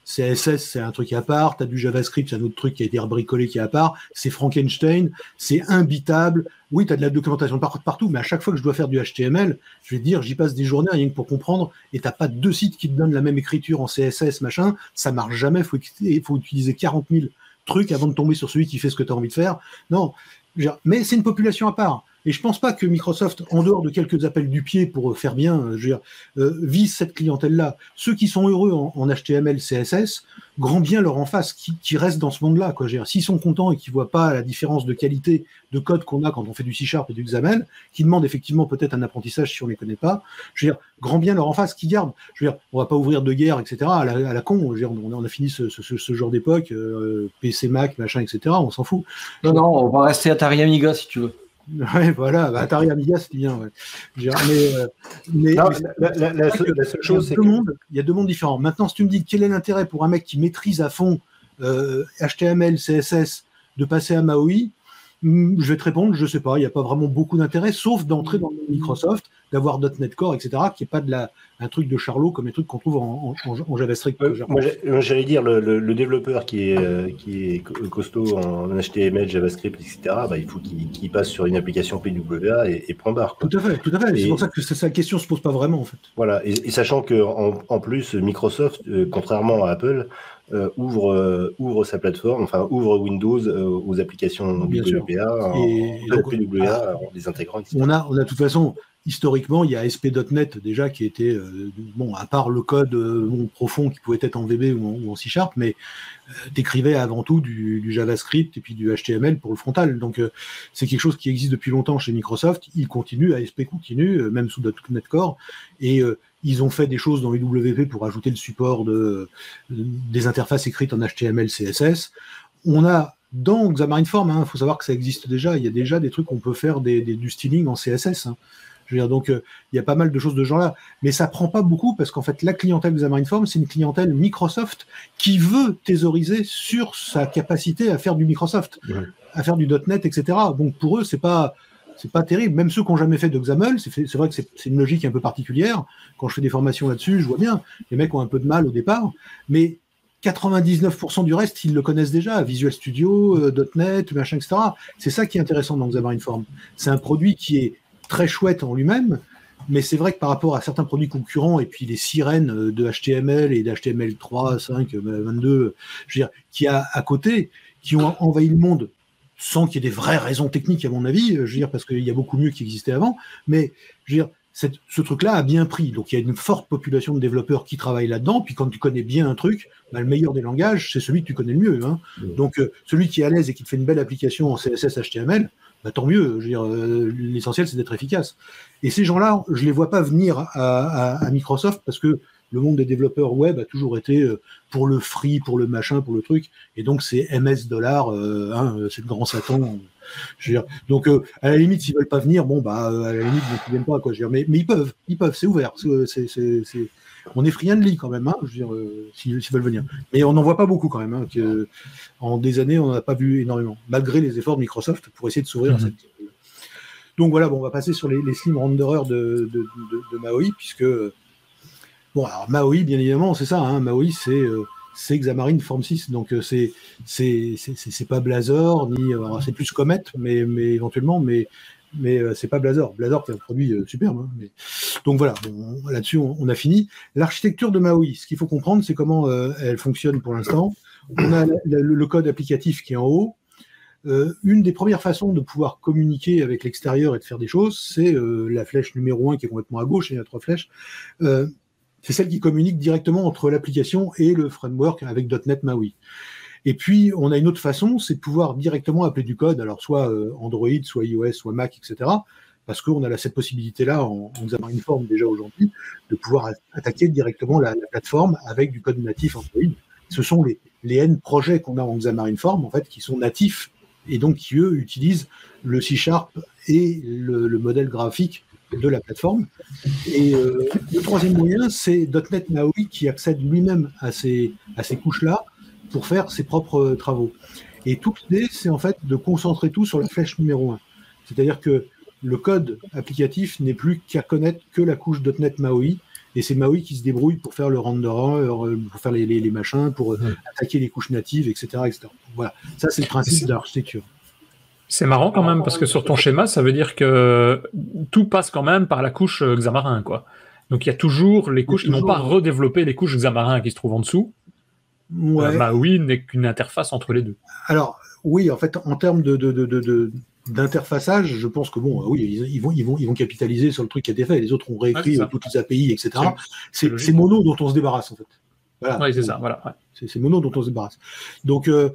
CSS, c'est un truc à part. Tu as du JavaScript, c'est un autre truc qui a été rebricolé qui est à part. C'est Frankenstein, c'est imbitable. Oui, tu as de la documentation partout, mais à chaque fois que je dois faire du HTML, je vais dire, j'y passe des journées rien que pour comprendre. Et t'as pas deux sites qui te donnent la même écriture en CSS, machin. Ça marche jamais. Il faut, utiliser 40 000 trucs avant de tomber sur celui qui fait ce que tu as envie de faire. Non, mais c'est une population à part. Et je pense pas que Microsoft, en dehors de quelques appels du pied pour faire bien, euh, je veux dire, euh, vise cette clientèle-là. Ceux qui sont heureux en, HTML, CSS, grand bien leur en face, qui, qui restent dans ce monde-là. S'ils sont contents et qu'ils voient pas la différence de qualité de code qu'on a quand on fait du C-Sharp et du XAML, qui demandent effectivement peut-être un apprentissage si on les connaît pas, je veux dire, grand bien leur en face, qui gardent. Je veux dire, on va pas ouvrir de guerre, etc. à la, à la con. Je veux dire, on, a fini ce, ce, ce genre d'époque, euh, PC, Mac, machin, etc. On s'en fout. Non, non, on va rester Atari Amiga si tu veux. Ouais, voilà, bah, Atari Amiga, c'est bien. Ouais. Mais, la, seule chose, c'est il y a deux mondes différents. Maintenant, si tu me dis quel est l'intérêt pour un mec qui maîtrise à fond HTML, euh, CSS, de passer à MAUI, je vais te répondre, je sais pas, il n'y a pas vraiment beaucoup d'intérêt, sauf d'entrer dans Microsoft, d'avoir .NET Core, etc., qui n'est pas de la, un truc de Charlot comme les trucs qu'on trouve en, en, JavaScript. Euh, moi, j'allais dire, le, le, développeur qui est, euh, qui est costaud en HTML, JavaScript, etc., bah, il faut qu'il passe sur une application PWA et, et prend barre. Tout à fait, tout à fait. C'est pour ça que sa question ne se pose pas vraiment, en fait. Voilà, et, sachant qu'en en, plus, Microsoft, euh, contrairement à Apple, euh, ouvre, euh, ouvre sa plateforme, enfin ouvre Windows euh, aux applications en, et, PWA en les intégrant. On a, on a de toute façon, historiquement, il y a SP.NET déjà qui était, bon, à part le code profond qui pouvait être en VB ou en, C Sharp, mais décrivait avant tout du, du, JavaScript et puis du HTML pour le frontal. Donc c'est quelque chose qui existe depuis longtemps chez Microsoft. Il continue, ASP continue, même sous .NET Core. Et ils ont fait des choses dans les WP pour ajouter le support de, des interfaces écrites en HTML, CSS. On a dans Xamarin Form, il hein, faut savoir que ça existe déjà, il y a déjà des trucs qu'on peut faire des, du styling en CSS. Hein. Je veux dire, donc, euh, il y a pas mal de choses de ce genre-là. Mais ça prend pas beaucoup parce qu'en fait, la clientèle Xamarin Form, c'est une clientèle Microsoft qui veut thésauriser sur sa capacité à faire du Microsoft, à faire du .NET, etc. Donc, pour eux, c'est pas, c'est pas terrible. Même ceux qui n'ont jamais fait de XAML, c'est vrai que c'est une logique un peu particulière. Quand je fais des formations là-dessus, je vois bien, les mecs ont un peu de mal au départ, mais 99% du reste, ils le connaissent déjà, Visual Studio, euh, .NET, machin, etc. C'est ça qui est intéressant dans Xamarin Form. C'est un produit qui est très chouette en lui-même, mais c'est vrai que par rapport à certains produits concurrents et puis les sirènes euh, de HTML et d'HTML 3, 5, 22, je veux dire, qui a à côté, qui ont envahi le monde sans qu'il y ait des vraies raisons techniques, à mon avis, je veux dire, parce qu'il y a beaucoup mieux qui existait avant, mais je veux dire, ce truc-là a bien pris. Donc il y a une forte population de développeurs qui travaillent là-dedans. Puis quand tu connais bien un truc, bah, le meilleur des langages, c'est celui que tu connais le mieux. Hein. Mmh. Donc euh, celui qui est à l'aise et qui te fait une belle application en CSS, HTML, bah, tant mieux. Je veux dire, euh, l'essentiel c'est d'être efficace. Et ces gens-là, je les vois pas venir à, à Microsoft parce que le monde des développeurs web a toujours été euh, pour le free, pour le machin, pour le truc. Et donc, c'est MS dollars, euh, hein, c'est le grand Satan. Je veux dire, donc, euh, à la limite, s'ils veulent pas venir, bon, bah, à la limite, ils ne viennent pas, quoi. Je veux dire, mais, mais ils peuvent, ils peuvent, c'est ouvert. C'est, c'est, c'est, on est friendly quand même, hein, je veux dire, s'ils, veulent venir. Mais on n'en voit pas beaucoup quand même. Hein, que, en des années, on n'en a pas vu énormément, malgré les efforts de Microsoft pour essayer de s'ouvrir à mhm. cette. Donc voilà, bon, on va passer sur les, les slim renderers de, de, de, de Maui, puisque Bon, alors Maui, bien évidemment, c'est ça. Hein, Maui, c'est euh, c'est Xamarin Form 6, donc euh, c'est pas Blazor ni c'est plus Comet, mais mais éventuellement, mais mais euh, c'est pas Blazor. Blazor c'est un produit superbe. Hein. Donc voilà, là-dessus on, a fini. L'architecture de Maui, ce qu'il faut comprendre, c'est comment elle fonctionne pour l'instant. On a le, code applicatif qui est en haut. une des premières façons de pouvoir communiquer avec l'extérieur et de faire des choses, c'est la flèche numéro 1 qui est complètement à gauche, et il y a trois flèches c'est celle qui communique directement entre l'application et le framework avec .NET MAUI. Et puis, on a une autre façon, c'est de pouvoir directement appeler du code, alors soit euh, Android, soit iOS, soit Mac, etc. Parce qu'on a cette possibilité-là en, en Xamarin Form déjà aujourd'hui, de pouvoir attaquer directement la, la, plateforme avec du code natif Android. Ce sont les, N projets qu'on a en Xamarin Form, en fait, qui sont natifs et donc qui, eux, utilisent le C Sharp et le modèle graphique de la plateforme. Et euh, le troisième moyen, c'est .NET MAUI qui accède lui-même à ces, à ces couches-là pour faire ses propres travaux. Et toute l'idée, c'est en fait de concentrer tout sur la flèche numéro 1. C'est-à-dire que le code applicatif n'est plus qu'à connaître que la couche .NET MAUI, et c'est MAUI qui se débrouille pour faire le renderer, pour faire les, les, les machins, pour ouais. attaquer les couches natives, etc. etc. Voilà, ça c'est le principe de l'architecture. C'est marrant quand même parce que sur ton schéma, ça veut dire que tout passe quand même par la couche Xamarin, quoi. Donc il y a toujours les couches. Ils n'ont pas redéveloppé les couches Xamarin qui se trouvent en dessous. Ouais. Euh, Maui n'est qu'une interface entre les deux. Alors oui, en fait, en termes de, de, de, de d'interfaçage, je pense que bon, oui, ils, vont, ils vont, ils vont capitaliser sur le truc qui a été fait. Les autres ont réécrit ah, toutes les API, etc. C'est Mono dont on se débarrasse en fait. Voilà. Oui, c'est ça. Voilà. Ouais. C'est Mono dont on se débarrasse. Donc, euh,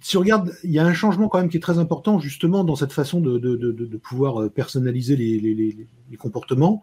si on regarde, il y a un changement quand même qui est très important justement dans cette façon de, de, de, pouvoir personnaliser les, les, les, comportements.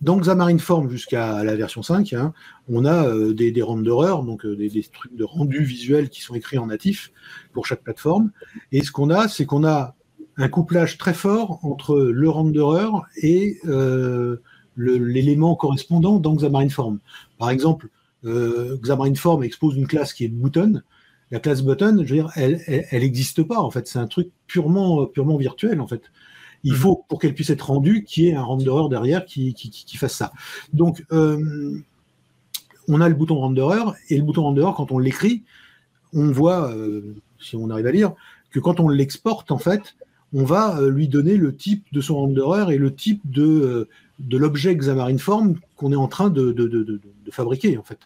Dans Xamarin Form jusqu'à la version 5, hein, on a euh, des, des renderers, donc euh, des, trucs de rendu visuel qui sont écrits en natif pour chaque plateforme. Et ce qu'on a, c'est qu'on a un couplage très fort entre le renderer et euh, l'élément correspondant dans Xamarin Form. Par exemple, euh, Xamarin Form expose une classe qui est button. La classe button, je veux dire, elle n'existe pas en fait. C'est un truc purement purement virtuel en fait. Il mm -hmm. faut pour qu'elle puisse être rendue qu'il y ait un renderer derrière qui, qui, qui fasse ça. Donc euh, on a le bouton renderer et le bouton renderer quand on l'écrit, on voit, euh, si on arrive à lire, que quand on l'exporte en fait, on va euh, lui donner le type de son renderer et le type de, de l'objet Xamarin Form qu'on est en train de, de, de, de, fabriquer, en fait.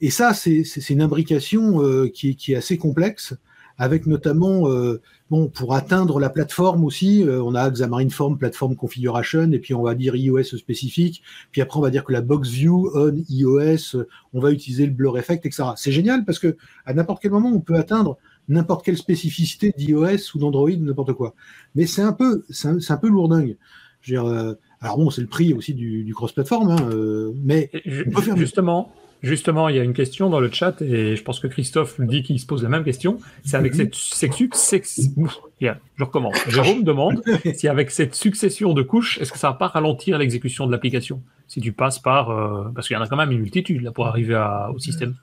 Et ça, c'est une imbrication euh, qui, qui, est assez complexe, avec notamment, euh, bon, pour atteindre la plateforme aussi, euh, on a Xamarin Form Platform Configuration, et puis on va dire iOS spécifique, puis après on va dire que la box view on iOS, on va utiliser le blur effect, etc. C'est génial parce que à n'importe quel moment, on peut atteindre n'importe quelle spécificité d'iOS ou d'Android, n'importe quoi. Mais c'est un peu, c'est un, un, peu lourdingue. Je veux dire, euh, alors bon, c'est le prix aussi du, du cross-platform, hein, euh, mais on peut faire justement. Justement, il y a une question dans le chat et je pense que Christophe dit qu'il se pose la même question. C'est avec cette succession. Je recommence. Jérôme demande si avec cette succession de couches, est-ce que ça va pas ralentir l'exécution de l'application? Si tu passes par euh, parce qu'il y en a quand même une multitude là pour arriver à, au système.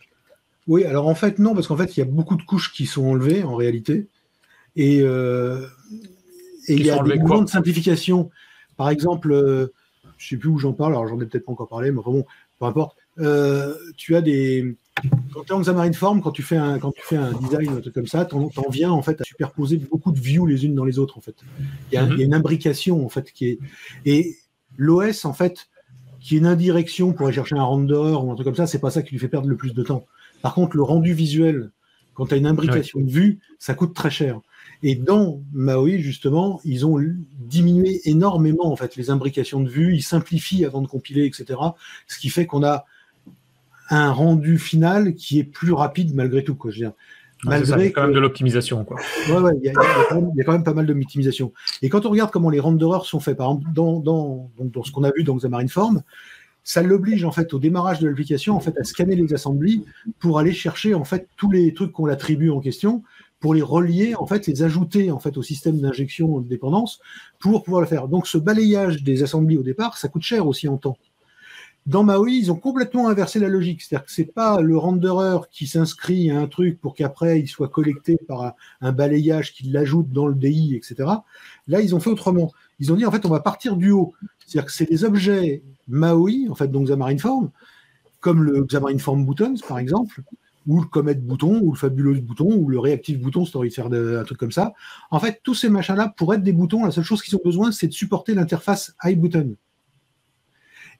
Oui, alors en fait, non, parce qu'en fait, il y a beaucoup de couches qui sont enlevées en réalité. Et, euh, et il y a des mouvements de simplification. Par exemple, euh, je ne sais plus où j'en parle, alors j'en ai peut-être pas encore parlé, mais bon, peu importe. Euh, tu as des. Quand tu es en Xamarin Form, quand tu fais un, quand tu fais un design, un truc comme ça, tu en, en, viens en fait à superposer beaucoup de views les unes dans les autres. En fait. Il y a, mm -hmm. il y a une imbrication en fait qui est. Et l'OS, en fait, qui est une indirection pour aller chercher un render ou un truc comme ça, c'est pas ça qui lui fait perdre le plus de temps. Par contre, le rendu visuel, quand tu as une imbrication ouais. de vue, ça coûte très cher. Et dans Maui, justement, ils ont diminué énormément en fait les imbrications de vue, ils simplifient avant de compiler, etc. Ce qui fait qu'on a un rendu final qui est plus rapide malgré tout. Quoi, je veux dire. Malgré ah, ça, quand que... même de l'optimisation. Ouais, ouais, il y, y, y, a quand même pas mal d'optimisation. Et quand on regarde comment les renderers sont faits, par exemple, dans, dans, dans ce qu'on a vu dans Xamarin Form, ça l'oblige en fait au démarrage de l'application en fait à scanner les assemblées pour aller chercher en fait tous les trucs qu'on l'attribue en question pour les relier en fait les ajouter en fait au système d'injection de dépendance pour pouvoir le faire. Donc ce balayage des assemblées au départ, ça coûte cher aussi en temps. Dans Maui, ils ont complètement inversé la logique, c'est-à-dire que c'est pas le renderer qui s'inscrit à un truc pour qu'après il soit collecté par un, balayage qui l'ajoute dans le DI, etc. Là, ils ont fait autrement. Ils ont dit en fait on va partir du haut, c'est-à-dire que c'est des objets Maui, en fait, donc Xamarin Form, comme le Xamarin Form Buttons, par exemple, ou le Comet Bouton, ou le Fabulous Bouton, ou le Reactive Bouton, si tu envie de faire un truc comme ça. En fait, tous ces machins-là, pour être des boutons, la seule chose qu'ils ont besoin, c'est de supporter l'interface iButton.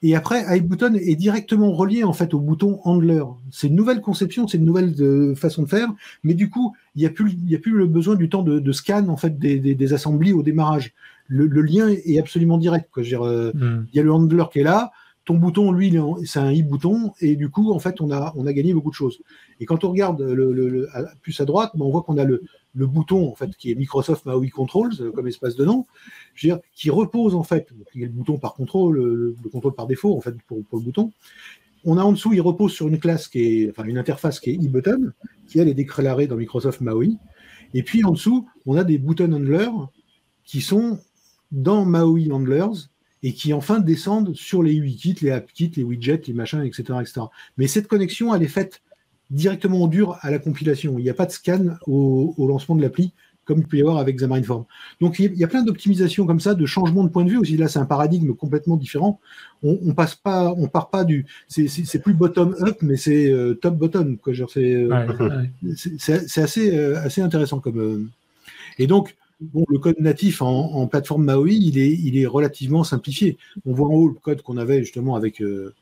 Et après, iButton est directement relié en fait au bouton Handler. C'est une nouvelle conception, c'est une nouvelle de, façon de faire, mais du coup, il n'y a plus, il y a plus le besoin du temps de, de scan en fait des, des, des assemblées au démarrage. Le, le, lien est absolument direct. Euh, mm. Il y a le handler qui est là, ton bouton, lui, c'est un i-bouton, et du coup, en fait, on a, gagné beaucoup de choses. Et quand on regarde le, plus à droite, ben, on voit qu'on a le, bouton, en fait, qui est Microsoft Maui Controls, euh, comme espace de nom, qui repose, en fait, il y a le bouton par contrôle, le, contrôle par défaut, en fait, pour, le bouton. On a en dessous, il repose sur une classe qui est, enfin, une interface qui est e-button, qui, elle, est déclarée dans Microsoft Maui. Et puis, en dessous, on a des button handlers qui sont dans Maui Handlers, et qui enfin descendent sur les UI-kits, les app-kits, les widgets, les machins, etc., etc. Mais cette connexion, elle est faite directement en dur à la compilation. Il n'y a pas de scan au, lancement de l'appli, comme il peut y avoir avec Xamarin Form. Donc il y a plein d'optimisations comme ça, de changement de point de vue aussi. Là, c'est un paradigme complètement différent. On, on passe pas, on part pas du, c'est plus bottom up, mais c'est euh, top bottom. Euh, c'est assez, euh, assez intéressant comme. Et donc, Bon, le code natif en, plateforme Maui, il est, il est relativement simplifié. On voit en haut le code qu'on avait justement avec euh,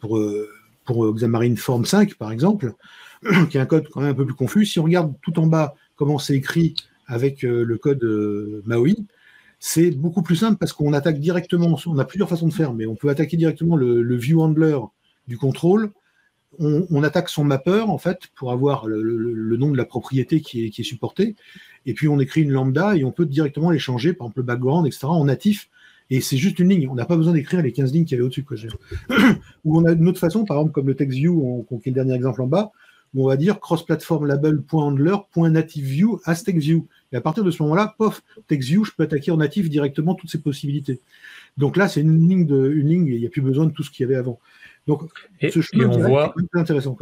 pour, euh, pour Xamarin Form 5, par exemple, qui est un code quand même un peu plus confus. Si on regarde tout en bas comment c'est écrit avec euh, le code Maui, c'est beaucoup plus simple parce qu'on attaque directement, on a plusieurs façons de faire, mais on peut attaquer directement le, le view handler du contrôle, on, attaque son mapper en fait pour avoir le, nom de la propriété qui est, qui est, supporté, et puis on écrit une lambda et on peut directement les changer, par exemple le background, etc. en natif. Et c'est juste une ligne. On n'a pas besoin d'écrire les 15 lignes qu'il y au-dessus. Ou on a une autre façon, par exemple, comme le TextView, qui est le dernier exemple en bas, où on va dire cross-platform label.handler.nativeView as TextView. Et à partir de ce moment-là, pof, TextView, je peux attaquer en natif directement toutes ces possibilités. Donc là, c'est une ligne de, une ligne, il n'y a plus besoin de tout ce qu'il y avait avant. Donc, et, ce chemin on voit, intéressant.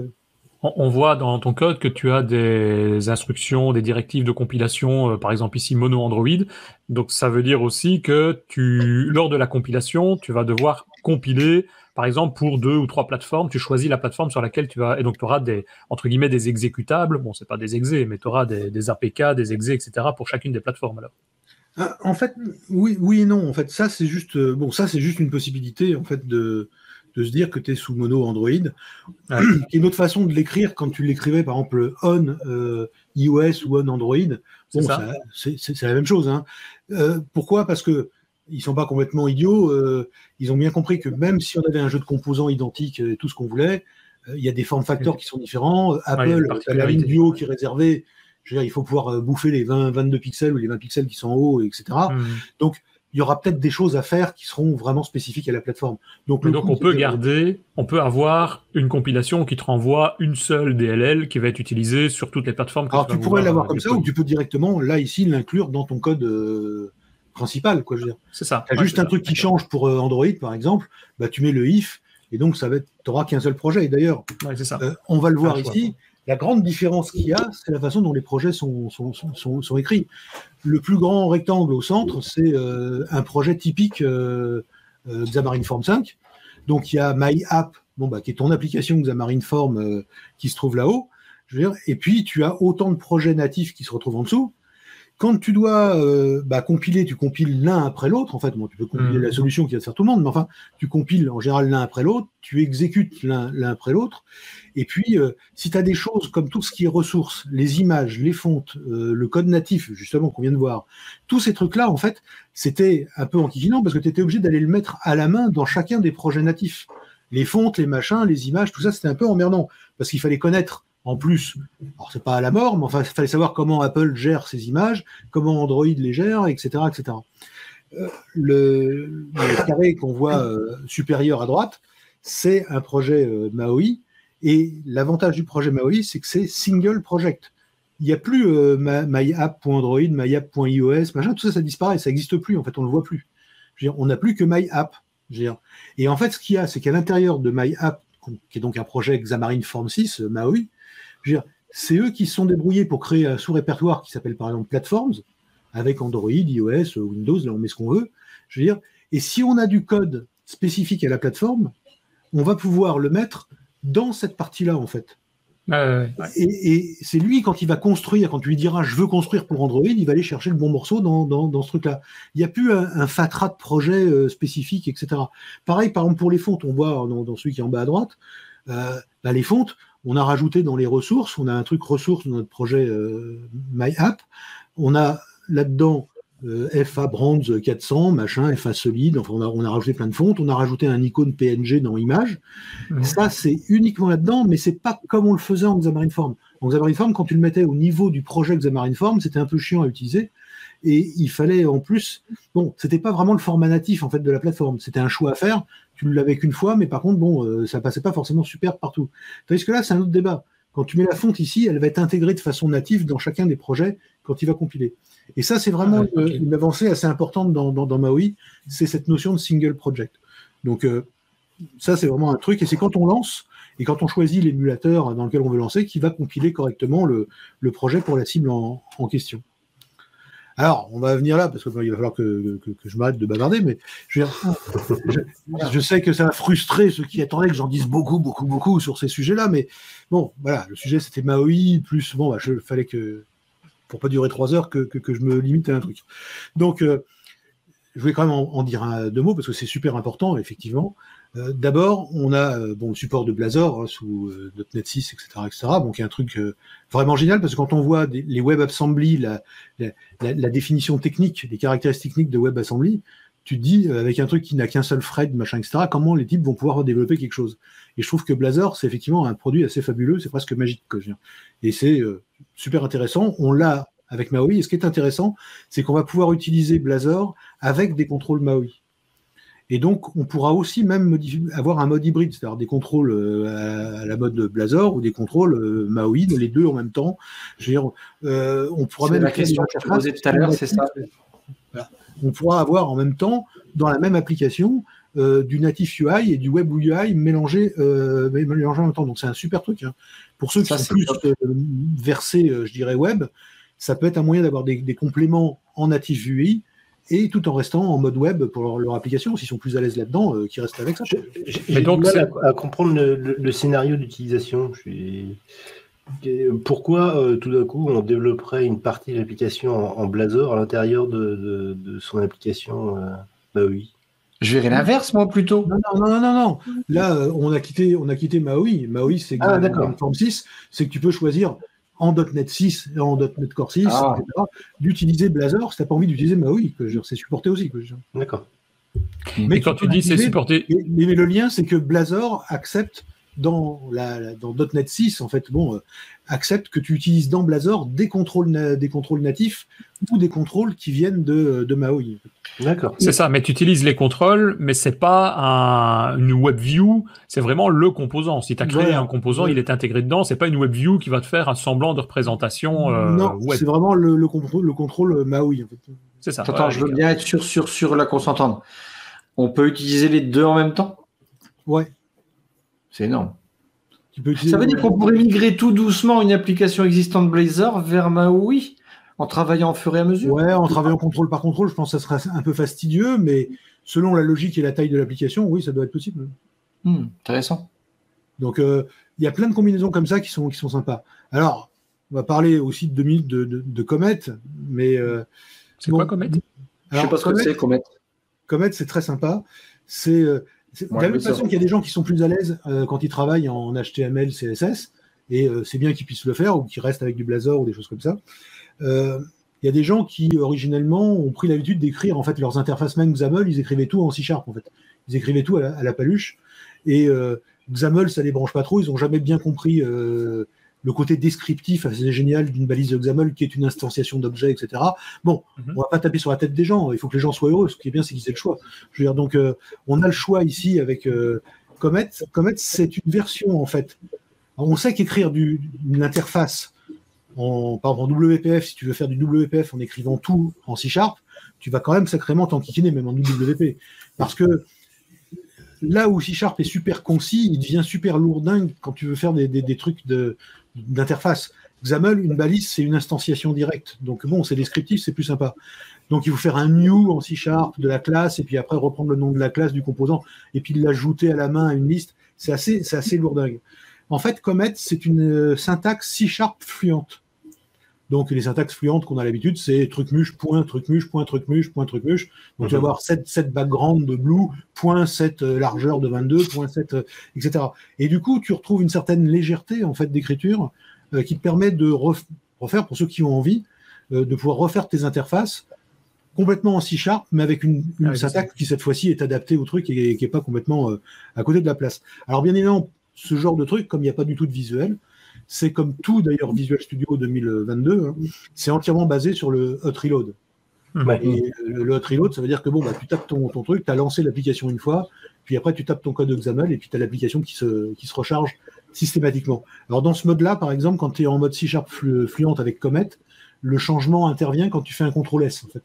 On, voit dans ton code que tu as des instructions, des directives de compilation, euh, par exemple ici mono Android. Donc ça veut dire aussi que tu, lors de la compilation, tu vas devoir compiler, par exemple pour deux ou trois plateformes. Tu choisis la plateforme sur laquelle tu vas, et donc tu auras des entre guillemets des exécutables. Bon, c'est pas des exés, mais tu auras des, APK, des exés, etc. pour chacune des plateformes. Alors. Ah, en fait, oui, oui et non. En fait, ça c'est juste, euh, bon, ça c'est juste une possibilité en fait de de se dire que tu es sous mono Android. Est une autre façon de l'écrire quand tu l'écrivais, par exemple, on euh, iOS ou on Android. Bon, c'est la même chose. Hein. Euh, pourquoi? Parce que ils sont pas complètement idiots. Euh, ils ont bien compris que même si on avait un jeu de composants identique et tout ce qu'on voulait, il y a des formes facteurs qui sont différents. Apple, la ligne du haut qui est réservée. Je veux dire, il faut pouvoir bouffer les 20, 22 pixels ou les 20 pixels qui sont en haut, etc. Mmh. Donc, il y aura peut-être des choses à faire qui seront vraiment spécifiques à la plateforme. Donc, donc on peut garder, on peut avoir une compilation qui te renvoie une seule DLL qui va être utilisée sur toutes les plateformes. Alors tu, pourrais l'avoir comme ça ou tu peux directement, là ici, l'inclure dans ton code euh, principal. Quoi, je veux dire. C'est ça. Tu juste un truc qui change pour euh, Android, par exemple, bah, tu mets le if, et donc ça va tu n'auras qu'un seul projet. Et d'ailleurs, euh, on va le voir ici. La grande différence qu'il y a, c'est la façon dont les projets sont, écrits. Le plus grand rectangle au centre, c'est euh, un projet typique euh, euh, Xamarin Form 5. Donc il y a My App, bon, bah, qui est ton application Xamarin Form euh, qui se trouve là-haut. Et puis tu as autant de projets natifs qui se retrouvent en dessous. Quand tu dois euh, bah, compiler, tu compiles l'un après l'autre. En fait, bon, tu peux compiler la mmh. solution qui va faire tout le monde, mais enfin, tu compiles en général l'un après l'autre, tu exécutes l'un après l'autre. Et puis, euh, si tu as des choses comme tout ce qui est ressources, les images, les fontes, euh, le code natif, justement, qu'on vient de voir, tous ces trucs-là, en fait, c'était un peu enquiquinant parce que tu étais obligé d'aller le mettre à la main dans chacun des projets natifs. Les fontes, les machins, les images, tout ça, c'était un peu emmerdant parce qu'il fallait connaître en plus, alors c'est pas à la mort, mais enfin, il fallait savoir comment Apple gère ses images, comment Android les gère, etc., etc. Euh, le, carré qu'on voit euh, supérieur à droite, c'est un projet euh, Maui, et l'avantage du projet Maui, c'est que c'est single project. Il n'y a plus myapp.android, myapp.ios, tout ça, ça disparaît, ça n'existe plus, en fait, on ne le voit plus. on n'a plus que myapp. Et en fait, ce qu'il y a, c'est qu'à l'intérieur de myapp, qui est donc un projet Xamarin Form 6, Maui, c'est eux qui se sont débrouillés pour créer un sous-répertoire qui s'appelle par exemple Platforms, avec Android, iOS, Windows, là on met ce qu'on veut. Je veux dire, et si on a du code spécifique à la plateforme, on va pouvoir le mettre dans cette partie-là en fait. Et, c'est lui, quand il va construire, quand tu lui diras je veux construire pour Android, il va aller chercher le bon morceau dans, ce truc-là. Il n'y a plus un, fatras de projet euh, spécifique, etc. Pareil, par exemple, pour les fontes, on voit dans, celui qui est en bas à droite, bah, les fontes, on a rajouté dans les ressources, on a un truc ressources dans notre projet euh, MyApp. On a là-dedans FA Brands 400, machin, FA solide. Enfin, on a, rajouté plein de fontes. On a rajouté un icône PNG dans Image. Ça, c'est uniquement là-dedans, mais c'est pas comme on le faisait en Xamarin En Xamarin quand tu le mettais au niveau du projet Xamarin c'était un peu chiant à utiliser. Et il fallait en plus, bon, c'était pas vraiment le format natif en fait de la plateforme. C'était un choix à faire. Tu l'avais qu'une fois, mais par contre, bon, euh, ça passait pas forcément super partout. Tandis que là, c'est un autre débat. Quand tu mets la fonte ici, elle va être intégrée de façon native dans chacun des projets quand il va compiler. Et ça, c'est vraiment ah, une, avancée assez importante dans, dans, Maui, c'est cette notion de single project. Donc, euh, ça, c'est vraiment un truc. Et c'est quand on lance et quand on choisit l'émulateur dans lequel on veut lancer qui va compiler correctement le, le projet pour la cible en, en question. Alors, on va venir là, parce qu'il va falloir que, je m'arrête de bavarder, mais je, je, sais que ça va frustrer ceux qui attendaient que j'en dise beaucoup, beaucoup, beaucoup sur ces sujets-là, mais bon, voilà, le sujet c'était Maui, plus, bon, il bah, fallait que, pour pas durer trois heures, que, je me limite à un truc. Donc, euh, je voulais quand même en, dire deux mots, parce que c'est super important, effectivement. Euh, d'abord, on a euh, bon, le support de Blazor hein, sous euh, .NET 6, etc., etc. Il y a un truc vraiment génial parce que quand on voit les WebAssembly, la, la, définition technique, les caractéristiques techniques de WebAssembly, tu te dis, avec un truc qui n'a qu'un seul thread, machin, etc., comment les types vont pouvoir développer quelque chose. Et je trouve que Blazor, c'est effectivement un produit assez fabuleux, c'est presque magique. Quoi, je Et c'est super intéressant. On l'a avec Maui. Et ce qui est intéressant, c'est qu'on va pouvoir utiliser Blazor avec des contrôles Maui. Et donc, on pourra aussi même avoir un mode hybride, c'est-à-dire des contrôles euh, à la mode Blazor ou des contrôles euh, Maui, les deux en même temps. Je veux dire, euh, on pourra même. La question que je posais tout à l'heure, c'est ça? On pourra avoir en même temps, dans la même application, du natif UI et du web UI mélangés, mélangés en même temps. Donc, c'est un super truc. Hein. Pour ceux qui sont plus versés, je dirais, web, ça peut être un moyen d'avoir des, des compléments en natif UI et tout en restant en mode web pour leur, application, s'ils sont plus à l'aise là-dedans, euh, qu'ils restent avec ça. J'ai du mal à, comprendre le, scénario d'utilisation. Pourquoi euh, tout d'un coup on développerait une partie de l'application en, Blazor à l'intérieur de, son application euh, Maui Je verrais l'inverse, moi, plutôt. Non, non, non, non, non. Là, on a quitté, on a quitté Maui. Maui, c'est ah, forme 6, c'est que tu peux choisir en .NET 6 et en .NET Core 6, ah. d'utiliser Blazor si tu n'as pas envie d'utiliser Maui. C'est supporté aussi. D'accord. Mais quand tu dis c'est supporté. Mais, le lien, c'est que Blazor accepte dans, la, dans .NET 6, en fait, bon, euh, accepte que tu utilises dans Blazor des contrôles, des contrôles natifs ou des contrôles qui viennent de, de Maui. D'accord. C'est ça, mais tu utilises les contrôles, mais c'est pas un, une web view, c'est vraiment le composant. Si tu as créé un composant, il est intégré dedans, c'est pas une web view qui va te faire un semblant de représentation. Euh, non, c'est vraiment le, le, contrôle, le contrôle Maui. En fait. C'est ça. Attends, je veux bien être sûr sur, sur la qu'on s'entende. On peut utiliser les deux en même temps? Ouais. C'est énorme. Ça veut dire qu'on pourrait migrer tout doucement une application existante Blazor vers Maui en travaillant au fur et à mesure? Ouais, en travaillant contrôle par contrôle, je pense que ça serait un peu fastidieux, mais selon la logique et la taille de l'application, oui, ça doit être possible. Hmm, intéressant. Donc, euh, il y a plein de combinaisons comme ça qui sont, qui sont sympas. Alors, on va parler aussi de deux minutes de, de, Comet, mais. Euh, c'est quoi Comet? Je sais pas ce que c'est, Comet. Comet, c'est très sympa. C'est. Euh, j'ai l'impression qu'il y a des gens qui sont plus à l'aise quand ils travaillent en HTML, CSS, et c'est bien qu'ils puissent le faire, ou qu'ils restent avec du Blazor ou des choses comme ça. Euh, il y a des gens qui originellement ont pris l'habitude d'écrire en fait leurs interfaces même XAML, ils écrivaient tout en C Sharp en fait. Ils écrivaient tout à la, paluche. Et euh, XAML, ça les branche pas trop. Ils ont jamais bien compris euh, le côté descriptif assez génial d'une balise de XAML qui est une instantiation d'objets, etc. Bon, mhm. on va pas taper sur la tête des gens. Il faut que les gens soient heureux. Ce qui est bien, c'est qu'ils aient le choix. Je veux dire, donc, on a le choix ici avec Comet. Comet, c'est une version en fait. on sait qu'écrire une interface en, par exemple, en WPF, si tu veux faire du WPF en écrivant tout en C Sharp, tu vas quand même sacrément t'enquiquiner, même en WP. Parce que là où C Sharp est super concis, il devient super lourdingue quand tu veux faire des, des, trucs d'interface. XAML, une balise, c'est une instantiation directe. Donc bon, c'est descriptif, c'est plus sympa. Donc il faut faire un new en C Sharp de la classe, et puis après reprendre le nom de la classe du composant, et puis l'ajouter à la main à une liste. C'est assez, c'est assez lourdingue. En fait, Comet, c'est une syntaxe C Sharp fluente. Donc les syntaxes fluentes qu'on a l'habitude, c'est truc muche, point, truc muche, point, truc muche, point, truc muche. Donc tu vas mhm. avoir 7, 7 background de blue, point 7 euh, largeur de 22, point 7, euh, etc. Et du coup, tu retrouves une certaine légèreté en fait d'écriture euh, qui te permet de refaire, pour ceux qui ont envie, de pouvoir refaire tes interfaces complètement en C-Sharp, mais avec une, une Ah, syntaxe qui cette fois-ci est adaptée au truc et qui n'est pas complètement euh, à côté de la place. Alors bien évidemment, ce genre de truc, comme il n'y a pas du tout de visuel, c'est comme tout d'ailleurs Visual Studio 2022, hein, c'est entièrement basé sur le hot reload. Ouais. Et le, hot reload, ça veut dire que bon, bah, tu tapes ton, ton truc, tu as lancé l'application une fois, puis après tu tapes ton code XAML et puis tu as l'application qui se, qui se recharge systématiquement. Alors dans ce mode-là, par exemple, quand tu es en mode C-Sharp flu- fluente avec Comet, le changement intervient quand tu fais un CTRL S en fait.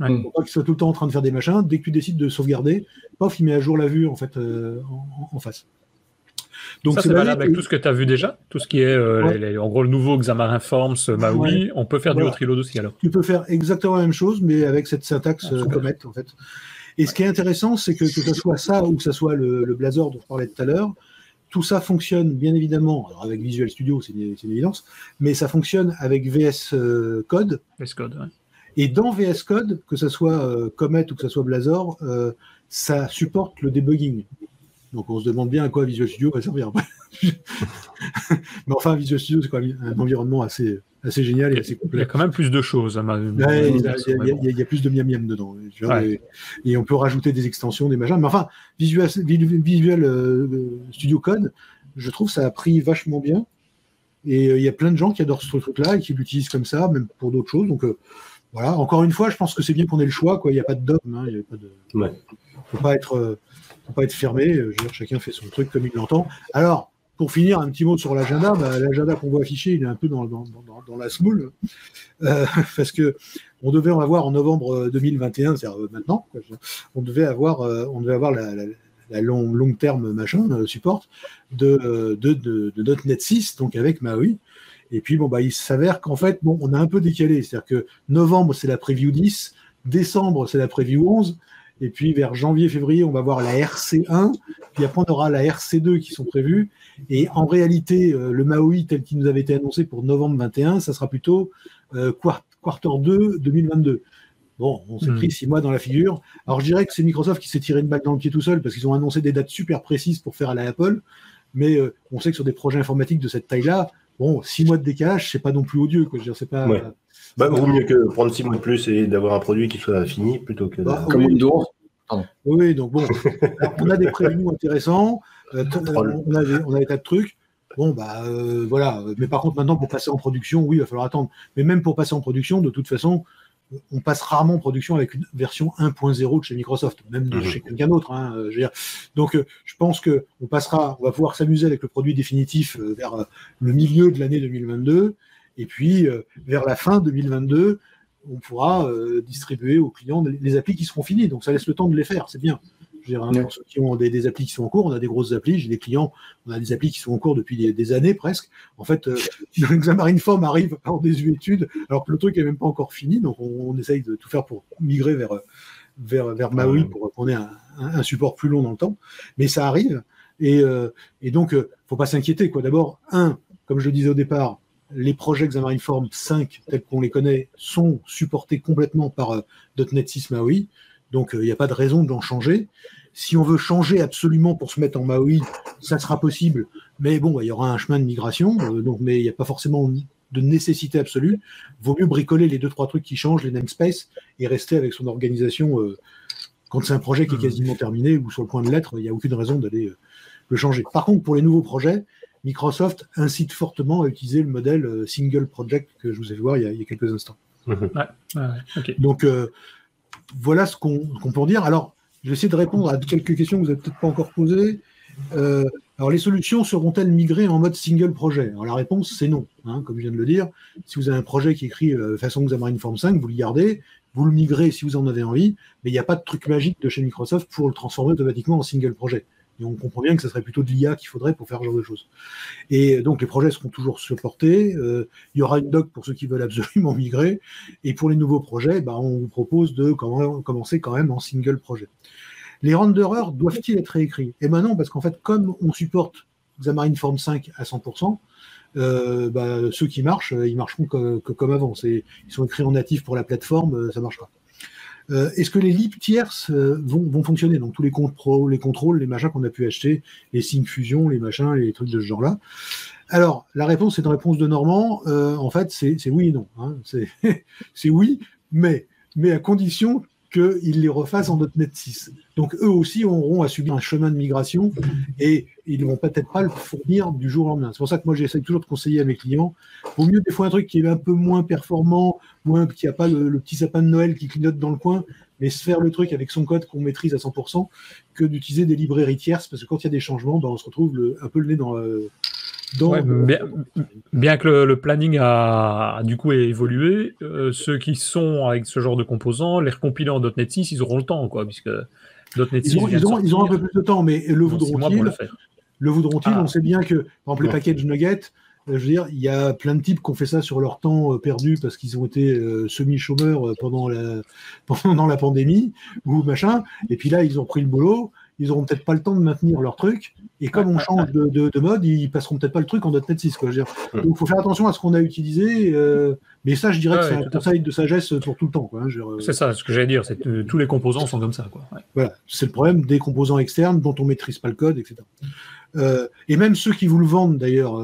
Ouais. Pour pas qu'il soit tout le temps en train de faire des machins, dès que tu décides de sauvegarder, pof, il met à jour la vue en fait euh, en, en face. Ça, c'est valable avec tout ce que tu as vu déjà Tout ce qui est, euh, Ouais. les- les- en gros, le nouveau Xamarin Forms, euh, Maui, on peut faire Voilà. du hot reload aussi alors. tu peux faire exactement la même chose, mais avec cette syntaxe Ah, euh. Comet, en fait. Et ce qui est intéressant, c'est que que ce soit ça ou que ce soit le, le Blazor dont je parlais tout à l'heure, tout ça fonctionne bien évidemment, alors avec Visual Studio, c'est une, évidence, mais ça fonctionne avec VS Code. VS Code, ouais. Et dans VS Code, que ce soit euh, Comet ou que ce soit Blazor, euh, ça supporte le debugging. Donc on se demande bien à quoi Visual Studio va servir mais enfin, Visual Studio, c'est quand même un environnement assez, assez génial et assez Il y complet. a quand même plus de choses. hein, ma- Ouais, il y, a- il y a- il y plus de miam miam dedans. tu vois, Ouais. et, et on peut rajouter des extensions, des machins. Mais enfin, Visual, Visual euh, Studio Code, je trouve ça a pris vachement bien. Et euh, il y a plein de gens qui adorent ce truc-là et qui l'utilisent comme ça, même pour d'autres choses. Donc euh, voilà, encore une fois, je pense que c'est bien qu'on ait le choix. quoi. Il n'y a pas de dogme. hein, il y a pas de... Ouais. faut pas être, euh, faut pas être fermé. euh, Je veux dire, chacun fait son truc comme il l'entend. Alors, pour finir, un petit mot sur l'agenda. Bah, l'agenda qu'on voit affiché, il est un peu dans, la smoule. Euh, parce que on devait en avoir en novembre euh, 2021, c'est-à-dire euh, maintenant. quoi. On devait avoir, on devait avoir la, long, terme machin support de, de, de, de .NET 6, donc avec Maui. Et puis bon bah il s'avère qu'en fait bon on a un peu décalé, c'est-à-dire que novembre c'est la preview 10, décembre c'est la preview 11, et puis vers janvier-février on va voir la RC1, puis après on aura la RC2 qui sont prévues. Et en réalité euh, le Maui tel qu'il nous avait été annoncé pour novembre 21, ça sera plutôt euh, quart- quarter 2 2022. Bon, on s'est Hmm. pris six mois dans la figure. Alors je dirais que c'est Microsoft qui s'est tiré une balle dans le pied tout seul parce qu'ils ont annoncé des dates super précises pour faire à la Apple. Mais euh, on sait que sur des projets informatiques de cette taille-là, bon, six mois de décalage, c'est pas non plus odieux. Quoi. Je veux dire, c'est pas. Ouais. Bah, vaut mieux que prendre six mois de plus et d'avoir un produit qui soit fini plutôt que. Bah, Comme oui. Windows. Oui, donc bon, on a des prévenus intéressants, euh, on, a des, on a des tas de trucs. Bon, bah euh, voilà. Mais par contre, maintenant, pour passer en production, oui, il va falloir attendre. Mais même pour passer en production, de toute façon, on passe rarement en production avec une version 1.0 de chez Microsoft, même de Mhm. chez quelqu'un d'autre. hein, euh. Donc, euh, je pense que on passera, on va pouvoir s'amuser avec le produit définitif euh, vers le milieu de l'année 2022, et puis vers la fin 2022, on pourra distribuer aux clients les- les applis qui seront finis. Donc, ça laisse le temps de les faire, c'est bien. Je veux dire, hein, Ouais. pour ceux qui ont des, des applis qui sont en cours, on a des grosses applis, j'ai des clients, on a des applis qui sont en cours depuis des, des années presque. En fait, euh, Xamarin Form arrive en désuétude, alors que le truc est même pas encore fini, donc on, on essaye de tout faire pour migrer vers, vers, vers Maui pour qu'on ait un, support plus long dans le temps. Mais ça arrive, et, euh, et donc, euh, faut pas s'inquiéter. quoi. D'abord, un, comme je le disais au départ, les projets Xamarin Form 5, tels qu'on les connaît, sont supportés complètement par euh, .NET 6 Maui. Donc, il n'y a pas de raison d'en changer. Si on veut changer absolument pour se mettre en Maui, ça sera possible. Mais bon, bah, il y aura un chemin de migration. euh, donc, mais il n'y a pas forcément de nécessité absolue. Vaut mieux bricoler les deux, trois trucs qui changent, les namespaces, et rester avec son organisation euh, quand c'est un projet qui est Mhm. quasiment terminé ou sur le point de l'être. Il n'y a aucune raison d'aller euh, le changer. Par contre, pour les nouveaux projets, Microsoft incite fortement à utiliser le modèle euh, single project que je vous ai fait voir il y a, il y a quelques instants. Ouais, ouais, ok. Donc, euh, voilà ce qu'on qu'on peut dire. Alors, je vais essayer de répondre à quelques questions que vous n'avez peut-être pas encore posées. Euh, alors, les solutions seront-elles migrées en mode single projet? Alors, la réponse, c'est non. hein, comme je viens de le dire, si vous avez un projet qui est écrit euh, façon Xamarin Form 5, vous le gardez, vous le migrez si vous en avez envie, mais il n'y a pas de truc magique de chez Microsoft pour le transformer automatiquement en single projet. On comprend bien que ce serait plutôt de l'IA qu'il faudrait pour faire ce genre de choses. Et donc, les projets seront toujours supportés. Euh, il y aura une doc pour ceux qui veulent absolument migrer. Et pour les nouveaux projets, bah, on vous propose de comm- commencer quand même en single projet. Les renderers doivent-ils être réécrits? Eh ben non, parce qu'en fait, comme on supporte Xamarin Form 5 à 100%, euh, bah, ceux qui marchent, euh, ils marcheront comme avant. Ils sont écrits en natif pour la plateforme, ça marchera. Euh, Est-ce que les libs tierces euh, vont, vont fonctionner Donc tous les contrôles, les contrôles, les machins qu'on a pu acheter, les signes fusion, les machins, les trucs de ce genre-là? Alors la réponse, c'est une réponse de Normand. Euh, en fait, c'est oui et non. hein. C'est oui, mais mais à condition qu'ils les refassent en .NET 6. Donc eux aussi auront à subir un chemin de migration et ils ne vont peut-être pas le fournir du jour au lendemain. C'est pour ça que moi j'essaie toujours de conseiller à mes clients, au mieux des fois un truc qui est un peu moins performant, moins qui n'a pas le, petit sapin de Noël qui clignote dans le coin, mais se faire le truc avec son code qu'on maîtrise à 100%, que d'utiliser des librairies tierces, parce que quand il y a des changements, ben, on se retrouve un peu le nez dans... Euh, bien, que le, planning a, du coup évolué, euh, ceux qui sont avec ce genre de composants, les recompiler en .NET 6, ils auront le temps, quoi, puisque .NET 6 ils, ont, ils, ont, un peu plus de temps, mais le voudront-ils le, voudront-ils ah. On sait bien que, par exemple, les packages Nugget, euh, je veux dire, il y a plein de types qui ont fait ça sur leur temps euh, perdu parce qu'ils ont été semi-chômeurs pendant la, pendant la pandémie ou machin. Et puis là, ils ont pris le boulot ils auront peut-être pas le temps de maintenir leur truc. Et comme on change de, mode, ils passeront peut-être pas le truc en .NET 6. Quoi, Donc, il faut faire attention à ce qu'on a utilisé. Euh, mais ça, je dirais que c'est un conseil de sagesse pour tout le temps. Hein, euh, c'est ça, ce que j'allais dire. C'est tous les composants sont comme ça. Quoi. Voilà, c'est le problème des composants externes dont on maîtrise pas le code, etc. Euh, et même ceux qui vous le vendent, d'ailleurs,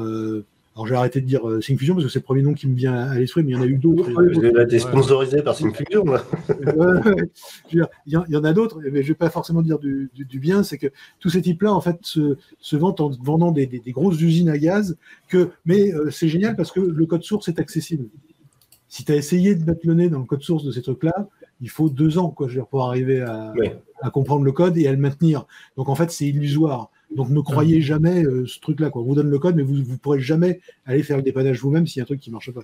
alors j'ai arrêté de dire euh, Syncfusion parce que c'est le premier nom qui me vient à l'esprit, mais il y en a eu d'autres. Vous été sponsorisé par Syncfusion, il, y en a d'autres, mais je ne vais pas forcément dire du, bien, c'est que tous ces types-là, en fait, se, se, vendent en vendant des, grosses usines à gaz, que, mais euh, c'est génial parce que le code source est accessible. Si tu as essayé de mettre le nez dans le code source de ces trucs-là, il faut deux ans quoi, pour arriver à, à comprendre le code et à le maintenir. Donc en fait, c'est illusoire. Donc ne croyez mmh. jamais euh, ce truc-là. On vous donne le code, mais vous ne pourrez jamais aller faire le dépannage vous-même s'il y a un truc qui ne marche pas.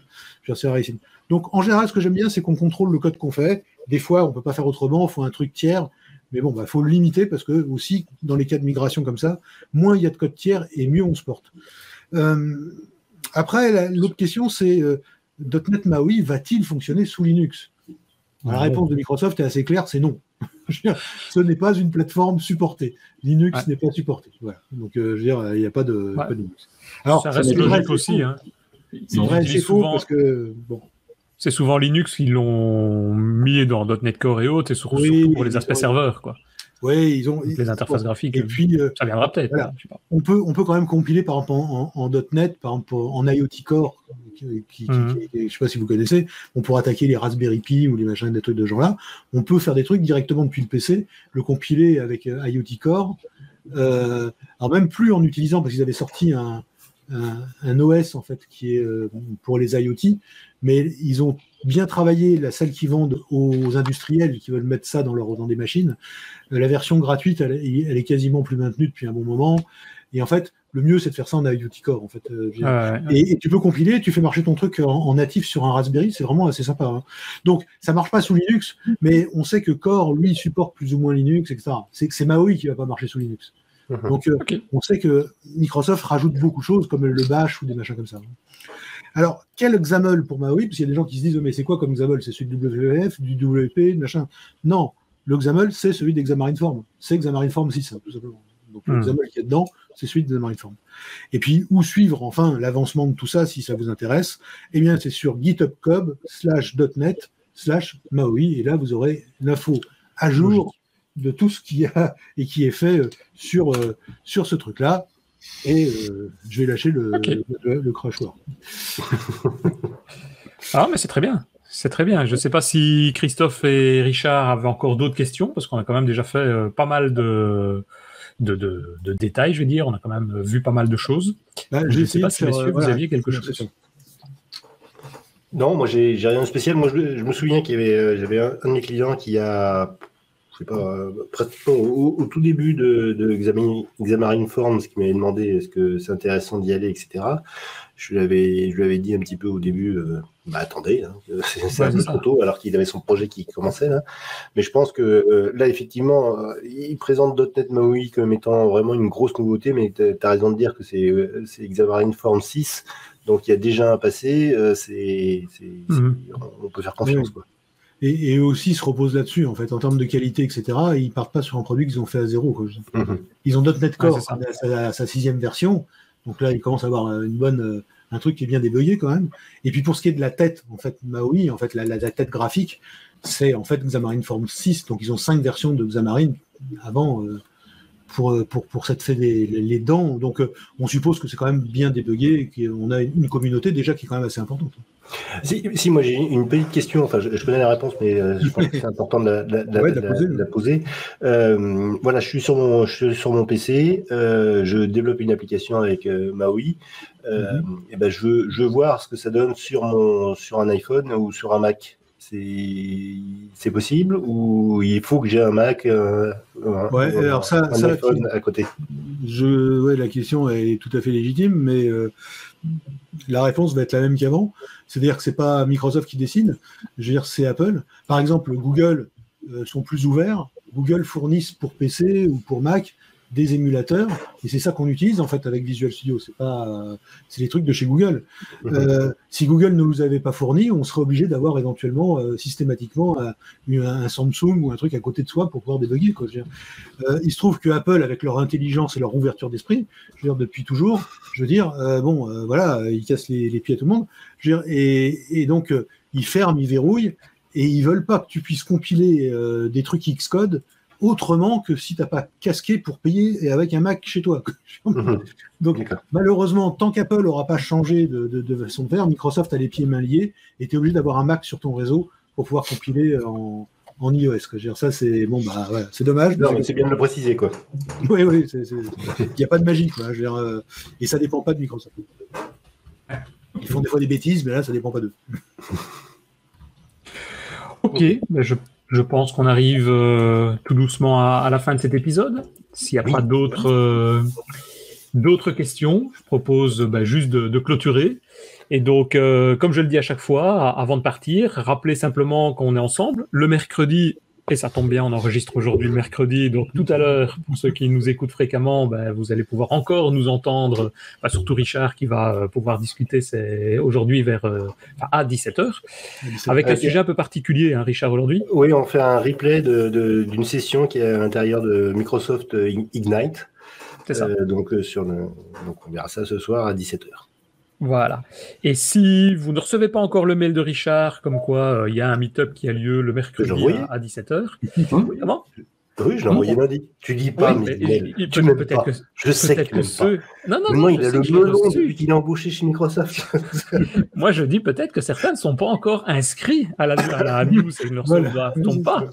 Donc en général, ce que j'aime bien, c'est qu'on contrôle le code qu'on fait. Des fois, on ne peut pas faire autrement, il faut un truc tiers. Mais bon, il bah, faut le limiter parce que aussi, dans les cas de migration comme ça, moins il y a de code tiers et mieux on se porte. Euh, après, l'autre question, c'est euh, .NET MAUI va-t-il fonctionner sous Linux? La réponse de Microsoft est assez claire, c'est non. ce n'est pas une plateforme supportée. Linux n'est pas supporté. Voilà. Donc, euh, je veux dire, il n'y a pas de, Linux. Alors, ça reste logique aussi. Hein. C'est vrai, c'est faux parce que bon. C'est souvent Linux qui l'ont mis dans .NET Core et autres, et surtout, pour les aspects serveurs, quoi. Oui, ils ont les interfaces graphiques. Et puis, euh, ça viendra peut-être. On peut, on peut quand même compiler par exemple en, .NET, par exemple en IoT Core, qui, mhm. je ne sais pas si vous connaissez. On pourrait attaquer les Raspberry Pi ou les machins des trucs de genre là. On peut faire des trucs directement depuis le PC, le compiler avec euh, IoT Core. Euh, alors même plus en utilisant parce qu'ils avaient sorti un, un, OS en fait qui est pour les IoT, mais ils ont bien travaillé la salle qui vendent aux industriels qui veulent mettre ça dans, leur, dans des machines. Euh, la version gratuite, elle, est quasiment plus maintenue depuis un bon moment. Et en fait, le mieux, c'est de faire ça en IoT Core. En fait. Euh, et, tu peux compiler, tu fais marcher ton truc en, natif sur un Raspberry, c'est vraiment assez sympa. Hein. Donc, ça marche pas sous Linux, mais on sait que Core, lui, supporte plus ou moins Linux, etc. C'est, c'est Maui qui va pas marcher sous Linux. Uh-huh. Donc, euh, on sait que Microsoft rajoute beaucoup de choses, comme le Bash ou des machins comme ça. Alors, quel XAML pour Maui? Parce qu'il y a des gens qui se disent, mais c'est quoi comme XAML? C'est celui du WF, du WP, machin. Non, le XAML, c'est celui d'Examarinform. C'est Xamarin 6, tout simplement. Donc, le hmm. XAML qui est dedans, c'est celui d'Examarinform. Et puis, où suivre, enfin, l'avancement de tout ça, si ça vous intéresse? Eh bien, c'est sur githubcub slash .net slash Maui. Et là, vous aurez l'info à jour de tout ce qu'il y a et qui est fait euh, sur, euh, sur ce truc-là. Et euh, je vais lâcher le, le, crachoir. ah, mais c'est très bien. C'est très bien. Je ne sais pas si Christophe et Richard avaient encore d'autres questions, parce qu'on a quand même déjà fait pas mal de, de, de, détails, je vais dire. On a quand même vu pas mal de choses. Bah, je ne sais pas si, messieurs, vous aviez quelque chose. Non, moi, j'ai rien de spécial. Moi, je, me souviens qu'il y avait, j'avais un, de mes clients qui a je sais pas, euh, pratiquement au, tout début de, de Forms, qui m'avait demandé est-ce que c'est intéressant d'y aller, etc. Je lui avais, je lui avais dit un petit peu au début, euh, bah attendez, hein, c'est un peu trop tôt, alors qu'il avait son projet qui commençait là. Mais je pense que euh, là, effectivement, il présente .NET MAUI comme étant vraiment une grosse nouveauté, mais tu as, raison de dire que c'est Xamarin Form 6, donc il y a déjà un passé, c'est, mhm. on peut faire confiance. Quoi et, et, aussi se reposent là-dessus, en fait, en termes de qualité, etc. ils partent pas sur un produit qu'ils ont fait à zéro. Quoi. Mhm. Ils ont .NET Core à, sa sixième version, donc là, ils commencent à avoir une bonne, euh, un truc qui est bien débugué quand même. Et puis pour ce qui est de la tête, en fait, Maui, en fait, la, la, tête graphique, c'est en fait Xamarin Form 6, donc ils ont cinq versions de Xamarin avant. Euh, pour, euh, pour, pour cette fait les, les, dents. Donc, on suppose que c'est quand même bien débugué et qu'on a une communauté déjà qui est quand même assez importante. Si, moi j'ai une petite question, enfin je, connais la réponse, mais euh, je pense que c'est important de la, poser. Euh, voilà, je suis sur mon, je suis sur mon PC, euh, je développe une application avec Maui, mhm. et ben je veux, je veux voir ce que ça donne sur, mon, sur un iPhone ou sur un Mac. C'est possible ou il faut que j'ai un Mac, ouais, alors ça, un iPhone à côté? Je, ouais, La question est tout à fait légitime, mais la réponse va être la même qu'avant. C'est-à-dire que c'est pas Microsoft qui décide, je veux c'est Apple. Par exemple, Google euh, sont plus ouverts. Google fournissent pour PC ou pour Mac des émulateurs et c'est ça qu'on utilise en fait avec Visual Studio. C'est pas, c'est les trucs de chez Google. Euh, si Google ne nous avait pas fourni, on serait obligé d'avoir éventuellement euh, systématiquement un, Samsung ou un truc à côté de soi pour pouvoir débugger. Quoi. il se trouve que Apple, avec leur intelligence et leur ouverture d'esprit, je veux dire depuis toujours, je veux dire, bon, voilà, ils cassent les, pieds à tout le monde. et, donc ils ferment, ils verrouillent et ils veulent pas que tu puisses compiler des trucs Xcode autrement que si tu n'as pas casqué pour payer et avec un Mac chez toi. Mhm. Donc, malheureusement, tant qu'Apple n'aura pas changé de, de, façon de faire, Microsoft a les pieds mains liés et tu es obligé d'avoir un Mac sur ton réseau pour pouvoir compiler en, en iOS. Dire. Ça, c'est bon, bah, c'est dommage. c'est bien de le préciser. Quoi. oui, oui, il n'y a pas de magie. Quoi. Je dire, euh, et ça dépend pas de Microsoft. Ils font des fois des bêtises, mais là, ça dépend pas d'eux. ok, ben, je je pense qu'on arrive euh, tout doucement à, la fin de cet épisode. S'il n'y a pas d'autres euh, d'autres questions, je propose bah, juste de, clôturer. Et donc, euh, comme je le dis à chaque fois, avant de partir, rappelez simplement qu'on est ensemble. Le mercredi, et ça tombe bien, on enregistre aujourd'hui le mercredi, donc tout à l'heure, pour ceux qui nous écoutent fréquemment, ben, vous allez pouvoir encore nous entendre, ben, surtout Richard qui va euh, pouvoir discuter aujourd'hui vers euh, à 17h, avec un sujet un peu particulier, hein, Richard, aujourd'hui. Oui, on fait un replay d'une session qui est à l'intérieur de Microsoft Ignite. C'est ça. Euh, donc, sur le, donc on verra ça ce soir à 17h. Voilà. Et si vous ne recevez pas encore le mail de Richard, comme quoi euh, il y a un meet-up qui a lieu le mercredi à, 17h. Comment oui, je l'ai envoyé lundi. Tu dis pas, mais, il, tu peut pas. Que, je sais que, que ceux... Non, non, non, il a le melon depuis qu'il est embauché chez Microsoft. Moi, je dis peut-être que certains ne sont pas encore inscrits à la, à la news et ne le pas.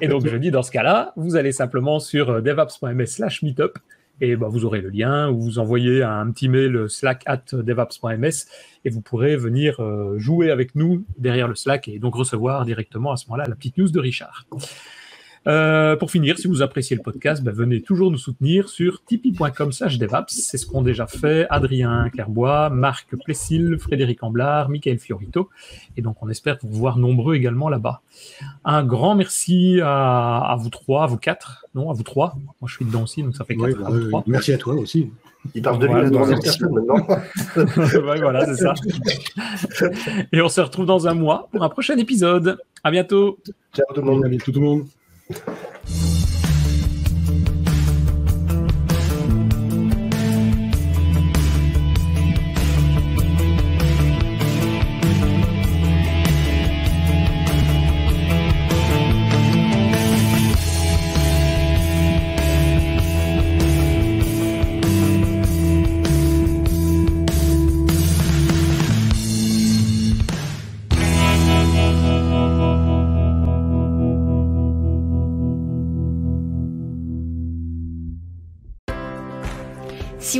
Et donc, je dis dans ce cas-là, vous allez simplement sur euh, devops.ms slash meetup et bah, vous aurez le lien ou vous envoyez un petit mail slack at devops.ms et vous pourrez venir euh, jouer avec nous derrière le Slack et donc recevoir directement à ce moment-là la petite news de Richard. Euh, pour finir, si vous appréciez le podcast, ben, venez toujours nous soutenir sur tipeee.com devaps. C'est ce qu'ont déjà fait Adrien Clairbois, Marc Plessil, Frédéric Amblard, Michael Fiorito. Et donc, on espère vous voir nombreux également là-bas. Un grand merci à, vous trois, à vous quatre. Non, à vous trois. Moi, je suis dedans aussi, donc ça fait quatre. à vous trois. Merci à toi aussi. Il parle de troisième personne maintenant. ouais, voilà, c'est ça. Et on se retrouve dans un mois pour un prochain épisode. À bientôt. Ciao tout le monde. À bientôt tout le monde. Thank you.